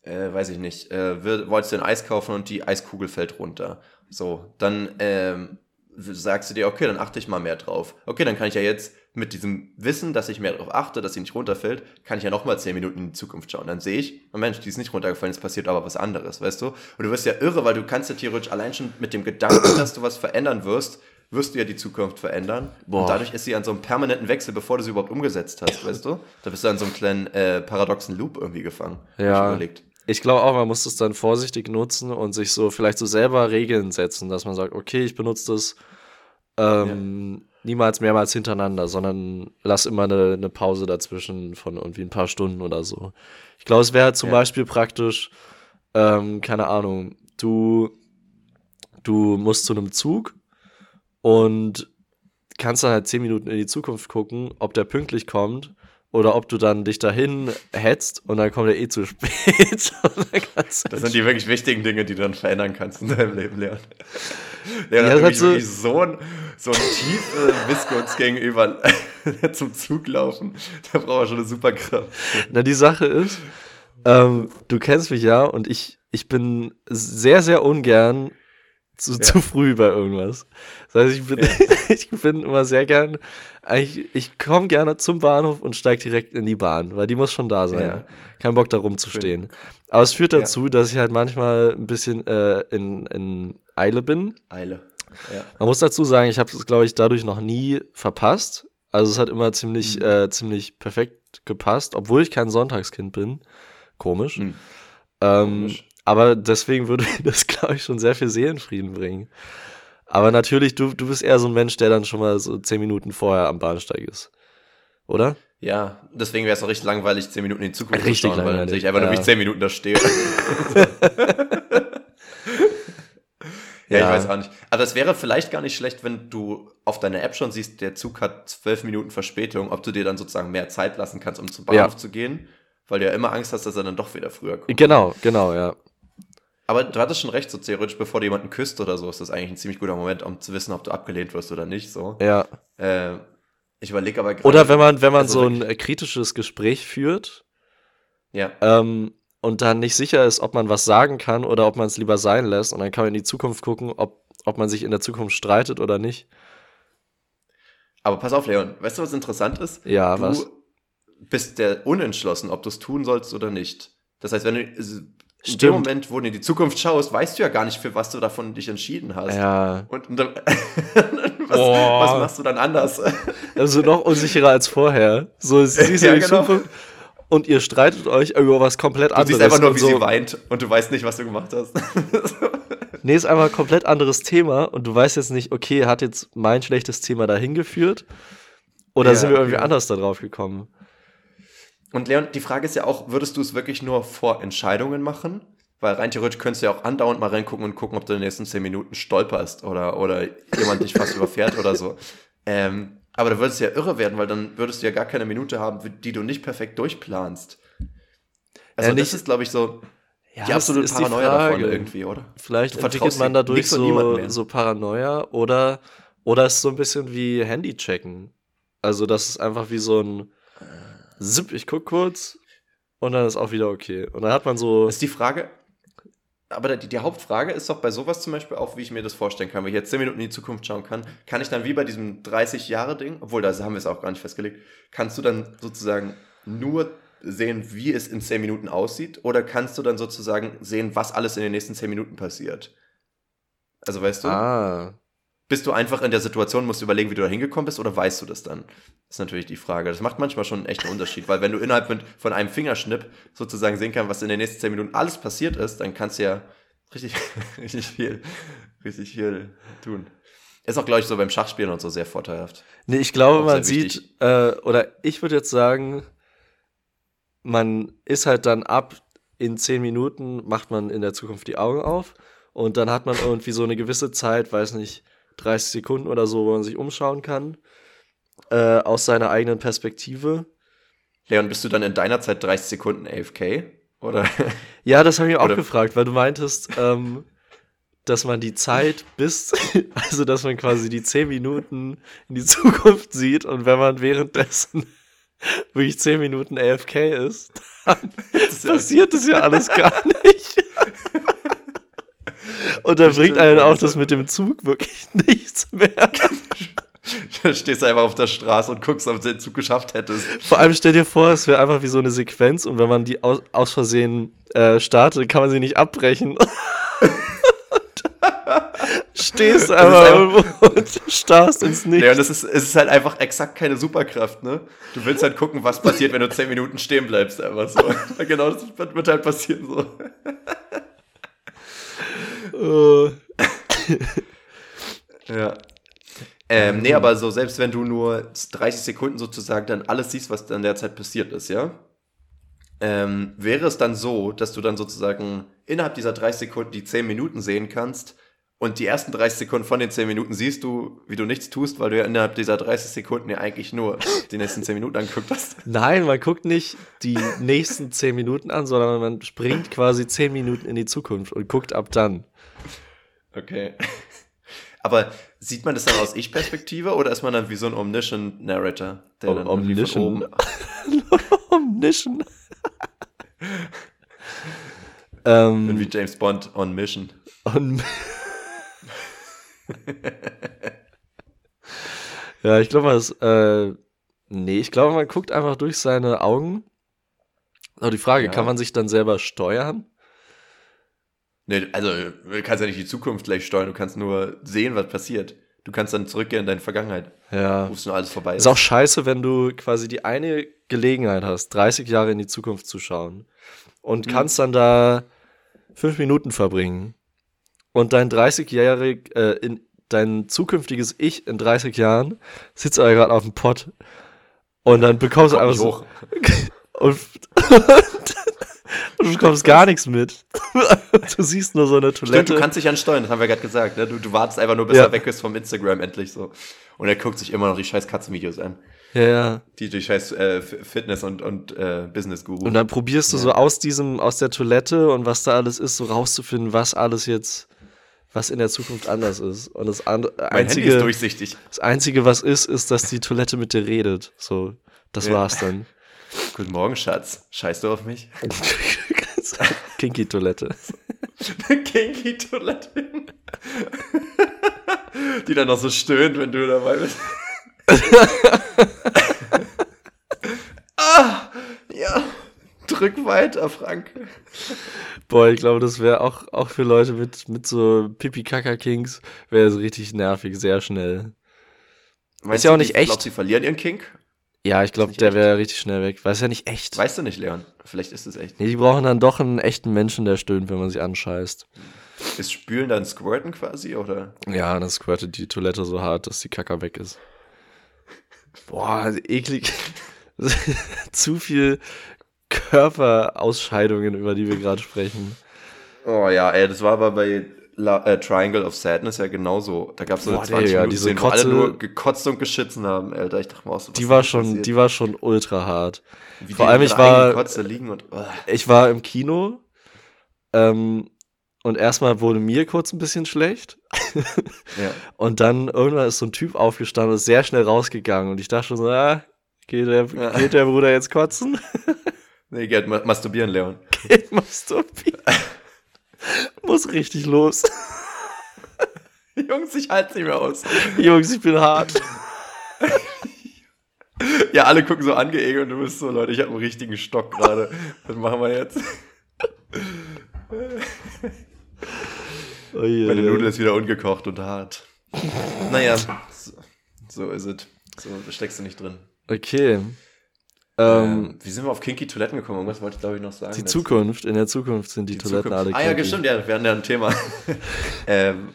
äh, weiß ich nicht, äh, wolltest du ein Eis kaufen und die Eiskugel fällt runter. So, dann ähm, sagst du dir, okay, dann achte ich mal mehr drauf. Okay, dann kann ich ja jetzt mit diesem Wissen, dass ich mehr darauf achte, dass sie nicht runterfällt, kann ich ja nochmal zehn Minuten in die Zukunft schauen. Dann sehe ich, oh Mensch, die ist nicht runtergefallen, es passiert aber was anderes, weißt du? Und du wirst ja irre, weil du kannst ja theoretisch allein schon mit dem Gedanken, dass du was verändern wirst, wirst du ja die Zukunft verändern. Boah. Und dadurch ist sie an so einem permanenten Wechsel, bevor du sie überhaupt umgesetzt hast, weißt du? Da bist du an so einem kleinen äh, paradoxen Loop irgendwie gefangen. Ja. Ich, ich glaube auch, man muss das dann vorsichtig nutzen und sich so vielleicht so selber Regeln setzen, dass man sagt, okay, ich benutze das ähm, ja. Niemals mehrmals hintereinander, sondern lass immer eine, eine, Pause dazwischen von irgendwie ein paar Stunden oder so. Ich glaube, es wäre zum ja. Beispiel praktisch, ähm, keine Ahnung, du, du musst zu einem Zug und kannst dann halt zehn Minuten in die Zukunft gucken, ob der pünktlich kommt oder ob du dann dich dahin hetzt und dann kommt er eh zu spät. das sind die wirklich wichtigen Dinge, die du dann verändern kannst in deinem Leben, Leon. Leon ja, hat wirklich, so, wirklich so ein, so ein tiefe Missgunst gegenüber zum Zug laufen. Da braucht er schon eine Superkraft. Na, die Sache ist, ähm, du kennst mich ja und ich, ich bin sehr, sehr ungern zu, ja. zu früh bei irgendwas. Das heißt, ich bin, ja. ich bin immer sehr gern, ich, ich komme gerne zum Bahnhof und steige direkt in die Bahn, weil die muss schon da sein. Ja. Kein Bock da rumzustehen. Aber es führt dazu, dass ich halt manchmal ein bisschen äh, in, in Eile bin. Eile. Man muss dazu sagen, ich habe es, glaube ich, dadurch noch nie verpasst. Also es hat immer ziemlich, mhm. äh, ziemlich perfekt gepasst, obwohl ich kein Sonntagskind bin. Komisch. Mhm. Ähm, Komisch. Aber deswegen würde das, glaube ich, schon sehr viel Seelenfrieden bringen. Aber natürlich, du, du bist eher so ein Mensch, der dann schon mal so zehn Minuten vorher am Bahnsteig ist. Oder? Ja, deswegen wäre es auch richtig langweilig, zehn Minuten in die Zukunft richtig zu schauen, weil dann sehe ich einfach ja. nur, wie ich zehn Minuten da stehe. ja, ja, ich weiß auch nicht. Aber es wäre vielleicht gar nicht schlecht, wenn du auf deiner App schon siehst, der Zug hat zwölf Minuten Verspätung, ob du dir dann sozusagen mehr Zeit lassen kannst, um zum Bahnhof ja. zu gehen, weil du ja immer Angst hast, dass er dann doch wieder früher kommt. Genau, genau, ja. Aber du hattest schon recht, so theoretisch, bevor du jemanden küsst oder so, ist das eigentlich ein ziemlich guter Moment, um zu wissen, ob du abgelehnt wirst oder nicht. So. Ja. Äh, ich überlege aber gerade. Oder wenn man, wenn man also so ein äh, kritisches Gespräch führt. Ja. Ähm, und dann nicht sicher ist, ob man was sagen kann oder ob man es lieber sein lässt. Und dann kann man in die Zukunft gucken, ob, ob man sich in der Zukunft streitet oder nicht. Aber pass auf, Leon, weißt du, was interessant ist? Ja, du was? bist der unentschlossen, ob du es tun sollst oder nicht. Das heißt, wenn du Stimmt. in dem Moment, wo du in die Zukunft schaust, weißt du ja gar nicht, für was du davon dich entschieden hast. Ja. Und, und dann, was, oh. was, machst du dann anders? Also noch unsicherer als vorher. So siehst du ja, die genau. Zukunft und ihr streitet euch über was komplett anderes. Du siehst einfach nur, wie so. sie weint und du weißt nicht, was du gemacht hast. nee, ist einfach ein komplett anderes Thema und du weißt jetzt nicht, okay, hat jetzt mein schlechtes Thema dahin geführt oder ja, sind wir irgendwie ja. anders da drauf gekommen? Und Leon, die Frage ist ja auch, würdest du es wirklich nur vor Entscheidungen machen? Weil rein theoretisch könntest du ja auch andauernd mal reingucken und gucken, ob du in den nächsten zehn Minuten stolperst oder, oder jemand dich fast überfährt oder so. Ähm, aber da würdest du ja irre werden, weil dann würdest du ja gar keine Minute haben, die du nicht perfekt durchplanst. Also ja, nicht, das ist, glaube ich, so ja, die absolute Paranoia die davon irgendwie, oder? Vielleicht entwickelt man dadurch so, so Paranoia oder, oder ist so ein bisschen wie Handy checken. Also das ist einfach wie so ein Zip, ich guck kurz und dann ist auch wieder okay. Und dann hat man so. Ist die Frage, aber die, die Hauptfrage ist doch bei sowas zum Beispiel auch, wie ich mir das vorstellen kann. Wenn ich jetzt 10 Minuten in die Zukunft schauen kann, kann ich dann wie bei diesem 30-Jahre-Ding, obwohl da haben wir es auch gar nicht festgelegt, kannst du dann sozusagen nur sehen, wie es in 10 Minuten aussieht? Oder kannst du dann sozusagen sehen, was alles in den nächsten 10 Minuten passiert? Also weißt du? Ah. Bist du einfach in der Situation, musst du überlegen, wie du da hingekommen bist, oder weißt du das dann? Das ist natürlich die Frage. Das macht manchmal schon einen Unterschied, weil wenn du innerhalb mit, von einem Fingerschnipp sozusagen sehen kannst, was in den nächsten 10 Minuten alles passiert ist, dann kannst du ja richtig, richtig viel, richtig viel tun. Ist auch, glaube ich, so beim Schachspielen und so sehr vorteilhaft. Nee, ich glaube, man sieht, äh, oder ich würde jetzt sagen, man ist halt dann ab in 10 Minuten, macht man in der Zukunft die Augen auf und dann hat man irgendwie so eine gewisse Zeit, weiß nicht, 30 Sekunden oder so, wo man sich umschauen kann, äh, aus seiner eigenen Perspektive. Leon, bist du dann in deiner Zeit 30 Sekunden AFK? Oder? Ja, das habe ich auch gefragt, weil du meintest, ähm, dass man die Zeit bis, also dass man quasi die 10 Minuten in die Zukunft sieht und wenn man währenddessen wirklich 10 Minuten AFK ist, dann passiert das ja alles gar nicht. Und da bringt einen auch das mit dem Zug wirklich nichts mehr. Da stehst du einfach auf der Straße und guckst, ob du den Zug geschafft hättest. Vor allem stell dir vor, es wäre einfach wie so eine Sequenz und wenn man die aus, aus Versehen äh, startet, kann man sie nicht abbrechen. Stehst einfach einfach- irgendwo und starrst ins Ja, Nichts. und es ist, es ist halt einfach exakt keine Superkraft, ne? Du willst halt gucken, was passiert, wenn du 10 Minuten stehen bleibst, einfach so. genau, das wird, wird halt passieren, so. Äh, Ja. Ähm, nee, aber so, selbst wenn du nur 30 Sekunden sozusagen dann alles siehst, was dann derzeit passiert ist, ja? Ähm, wäre es dann so, dass du dann sozusagen innerhalb dieser 30 Sekunden die 10 Minuten sehen kannst und die ersten 30 Sekunden von den 10 Minuten siehst du, wie du nichts tust, weil du ja innerhalb dieser 30 Sekunden ja eigentlich nur die nächsten 10 Minuten angeguckt hast. Nein, man guckt nicht die nächsten 10 Minuten an, sondern man springt quasi 10 Minuten in die Zukunft und guckt ab dann. Okay. Aber sieht man das dann aus Ich-Perspektive oder ist man dann wie so ein Omniscient Narrator? Der Om- dann Omniscient? Omniscient. ähm, Wie James Bond on Mission. Und ja, ich glaube, man ist, äh, nee, ich glaube, man guckt einfach durch seine Augen. Aber die Frage, Ja. kann man sich dann selber steuern? Nee, also du kannst ja nicht die Zukunft gleich steuern, du kannst nur sehen, was passiert. Du kannst dann zurückgehen in deine Vergangenheit, Ja. es nur alles vorbei ist. Ist auch scheiße, wenn du quasi die eine Gelegenheit hast, 30 Jahre in die Zukunft zu schauen und Mhm. kannst dann da fünf Minuten verbringen und dein 30-jährig, äh, in dein zukünftiges Ich in 30 Jahren sitzt aber gerade auf dem Pott und dann bekommst du einfach so und, und du bekommst gar nichts mit. Du siehst nur so eine Stimmt, Toilette. du kannst dich ansteuern, das haben wir gerade gesagt. Ne? Du, du wartest einfach nur, bis Ja. er weg ist vom Instagram endlich so. Und er guckt sich immer noch die scheiß Katzenvideos an. ja, ja. Die, die scheiß äh, Fitness- und, und äh, Business-Guru. Und dann probierst du so aus diesem, aus der Toilette und was da alles ist, so rauszufinden, was alles jetzt, was in der Zukunft anders ist. Und das an, mein Handy ist einzige, durchsichtig. das einzige, was ist, ist, dass die Toilette mit dir redet. So, das Ja. war's dann. Guten Morgen, Schatz. Scheißt du auf mich? Kinky-Toilette. Kinky-Toilette. Die dann noch so stöhnt, wenn du dabei bist. ah, ja. Drück weiter, Frank. Boah, ich glaube, das wäre auch, auch für Leute mit, mit so Pipi-Kaka-Kings, wäre es richtig nervig, sehr schnell. Meinst ja du, auch nicht echt. Glaubst du, sie verlieren ihren Kink? Ja, ich glaube, der wäre richtig schnell weg. Weil es ja nicht echt. Weißt du nicht, Leon. Vielleicht ist es echt. Nee, die brauchen dann doch einen echten Menschen, der stöhnt, wenn man sie anscheißt. Ist Spülen dann Squirten quasi, oder? Ja, dann squirtet die Toilette so hart, dass die Kacke weg ist. Boah, eklig. Zu viel Körperausscheidungen, über die wir gerade sprechen. Oh ja, ey, das war aber bei La äh, Triangle of Sadness ja genauso. Da gab es so eine Boah, 20 Digga, Minuten diese Szene, wo alle Kotze- nur gekotzt und geschissen haben, Alter. Ich dachte mal, was Die war schon, passiert? die war schon ultra hart. Wie vor allem, ich war- Kotze liegen und. Oh. Ich war im Kino ähm, und erstmal wurde mir kurz ein bisschen schlecht. Ja. Und dann irgendwann ist so ein Typ aufgestanden und ist sehr schnell rausgegangen. Und ich dachte schon so, ah, geht der, Ja. geht der Bruder jetzt kotzen? Nee, geht ma masturbieren, Leon. Geht masturbieren. Muss richtig los. Jungs, ich halte nicht mehr aus. Jungs, ich bin hart. Ja, alle gucken so angeekelt und du bist so, Leute, ich habe einen richtigen Stock gerade. Was machen wir jetzt? Oh je, Meine. Nudel ist wieder ungekocht und hart. Naja, so, so ist es. So, steckst du nicht drin. Okay. Ähm, Ähm, wie sind wir auf kinky Toiletten gekommen? Irgendwas wollte ich, glaube ich, noch sagen. die dazu. Zukunft, in der Zukunft sind die, Toiletten Zukunft. alle Ah ja, kinky. stimmt, ja, wir hatten ja ein Thema. ähm,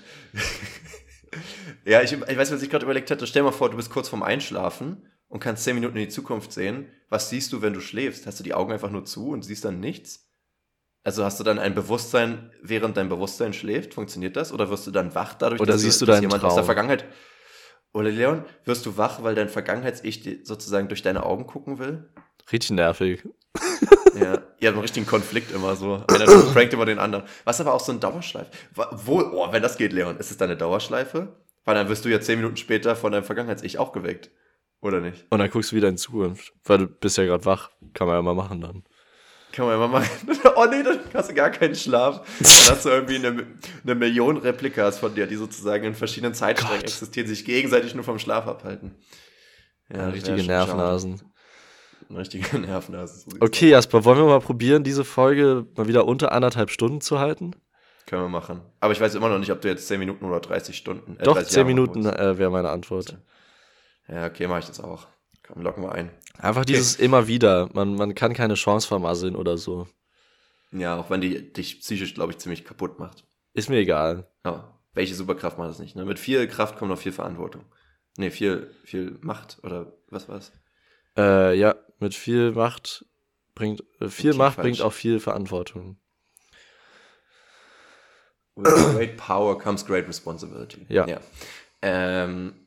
ja, ich, ich weiß, was ich gerade überlegt hatte. Stell dir mal vor, du bist kurz vorm Einschlafen und kannst zehn Minuten in die Zukunft sehen. Was siehst du, wenn du schläfst? Hast du die Augen einfach nur zu und siehst dann nichts? Also hast du dann ein Bewusstsein, während dein Bewusstsein schläft? Funktioniert das? Oder wirst du dann wach dadurch, Oder dass, siehst du dass jemand aus der Traum? Vergangenheit... Oder Leon, wirst du wach, weil dein Vergangenheits-Ich sozusagen durch deine Augen gucken will? Richtig nervig. Ja, ihr habt einen richtigen Konflikt immer so. Einer prankt immer den anderen. Was aber auch so ein Dauerschleife. Wo, oh, wenn das geht, Leon, ist es dann eine Dauerschleife? Weil dann wirst du ja zehn Minuten später von deinem Vergangenheits-Ich auch geweckt. Oder nicht? Und dann guckst du wieder in Zukunft. Weil du bist ja gerade wach. Kann man ja mal machen dann. Kann man mal machen. Oh nee, dann hast du gar keinen Schlaf. Dann hast du irgendwie eine, eine Million Replikas von dir, die sozusagen in verschiedenen Zeitsträngen existieren, sich gegenseitig nur vom Schlaf abhalten. Ja, richtige. Eine richtige sieht's Okay, Jasper, wollen wir mal probieren, diese Folge mal wieder unter anderthalb Stunden zu halten? Können wir machen. Aber ich weiß immer noch nicht, ob du jetzt 10 Minuten oder 30 Stunden. äh, Doch, 30 zehn Jahre Minuten äh, wäre meine Antwort. Ja, okay, mache ich das auch. Komm, locken wir ein. Einfach dieses immer wieder. Man, man kann keine Chance vermasseln oder so. Ja, auch wenn die dich psychisch, glaube ich, ziemlich kaputt macht. Ist mir egal. Ja, welche Superkraft macht das nicht? Ne? Mit viel Kraft kommt noch viel Verantwortung. Nee, viel, viel Macht oder was war's? Äh, ja, mit viel Macht bringt, äh, viel Macht falsch. bringt auch viel Verantwortung. With great power comes great responsibility. Ja. Ähm,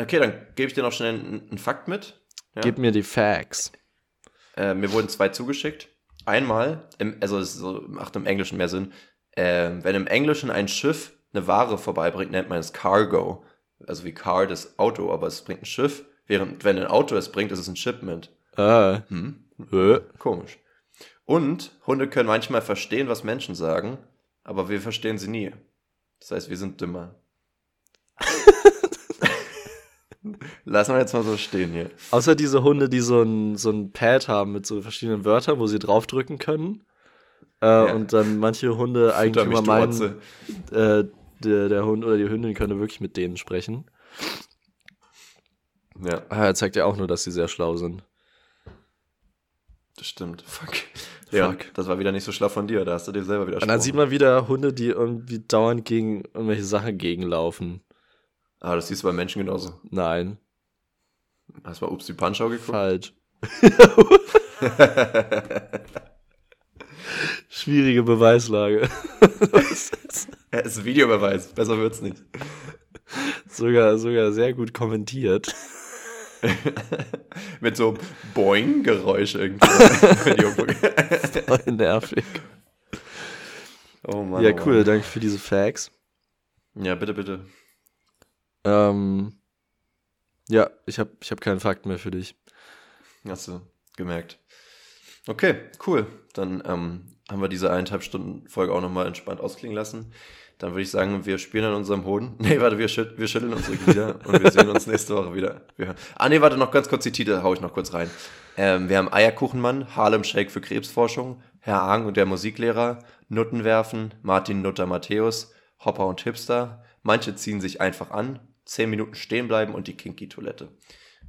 okay, dann gebe ich dir noch schnell einen, einen Fakt mit. Ja? Gib mir die Facts. Äh, mir wurden zwei zugeschickt. Einmal, im, also es so, macht im Englischen mehr Sinn, ähm, wenn im Englischen ein Schiff eine Ware vorbeibringt, nennt man es Cargo. Also wie Car das Auto, aber es bringt ein Schiff. Während wenn ein Auto es bringt, ist es ein Shipment. Äh, Hm? äh. Komisch. Und Hunde können manchmal verstehen, was Menschen sagen, aber wir verstehen sie nie. Das heißt, wir sind dümmer. Lassen wir jetzt mal so stehen hier. Außer diese Hunde, die so ein, so ein Pad haben mit so verschiedenen Wörtern, wo sie draufdrücken können. Äh, Und dann manche Hunde eigentlich immer meinen, äh, der, der Hund oder die Hündin könne wirklich mit denen sprechen. Ja, Ah, er zeigt ja auch nur, dass sie sehr schlau sind. das stimmt. Fuck. Ja, Fuck. das war wieder nicht so schlau von dir, da hast du dir selber wieder Und dann sieht man wieder Hunde, die irgendwie dauernd gegen irgendwelche Sachen gegenlaufen. Ah, das siehst du bei Menschen genauso. Nein, Hast du mal Ups die Punchau geguckt? falsch. Schwierige Beweislage. Ja, ist ein Videobeweis. Besser wird's nicht. sogar, sogar sehr gut kommentiert. Mit so Boing-Geräusch irgendwie. Voll nervig. oh Mann. Ja, oh cool, Mann. danke für diese Facts. Ja, bitte, bitte. Ähm, ja, ich habe ich hab keinen Fakt mehr für dich. Hast du gemerkt. Okay, cool. Dann ähm, haben wir diese eineinhalb Stunden Folge auch nochmal entspannt ausklingen lassen. Dann würde ich sagen, wir spielen an unserem Hoden. Nee, warte, wir, schüt wir schütteln unsere Glieder und wir sehen uns nächste Woche wieder. Wir ah, nee, warte, noch ganz kurz die Titel hau ich noch kurz rein. Ähm, wir haben Eierkuchenmann, Harlem Shake für Krebsforschung, Herr Ang und der Musiklehrer, Nutten werfen, Martin Nutter Matthäus, Hopper und Hipster. Manche ziehen sich einfach an, 10 Minuten stehen bleiben und die Kinky-Toilette.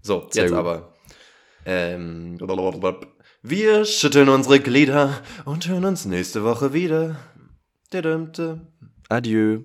So, Sehr jetzt gut. aber. Ähm, wir schütteln unsere Glieder und hören uns nächste Woche wieder. Adieu.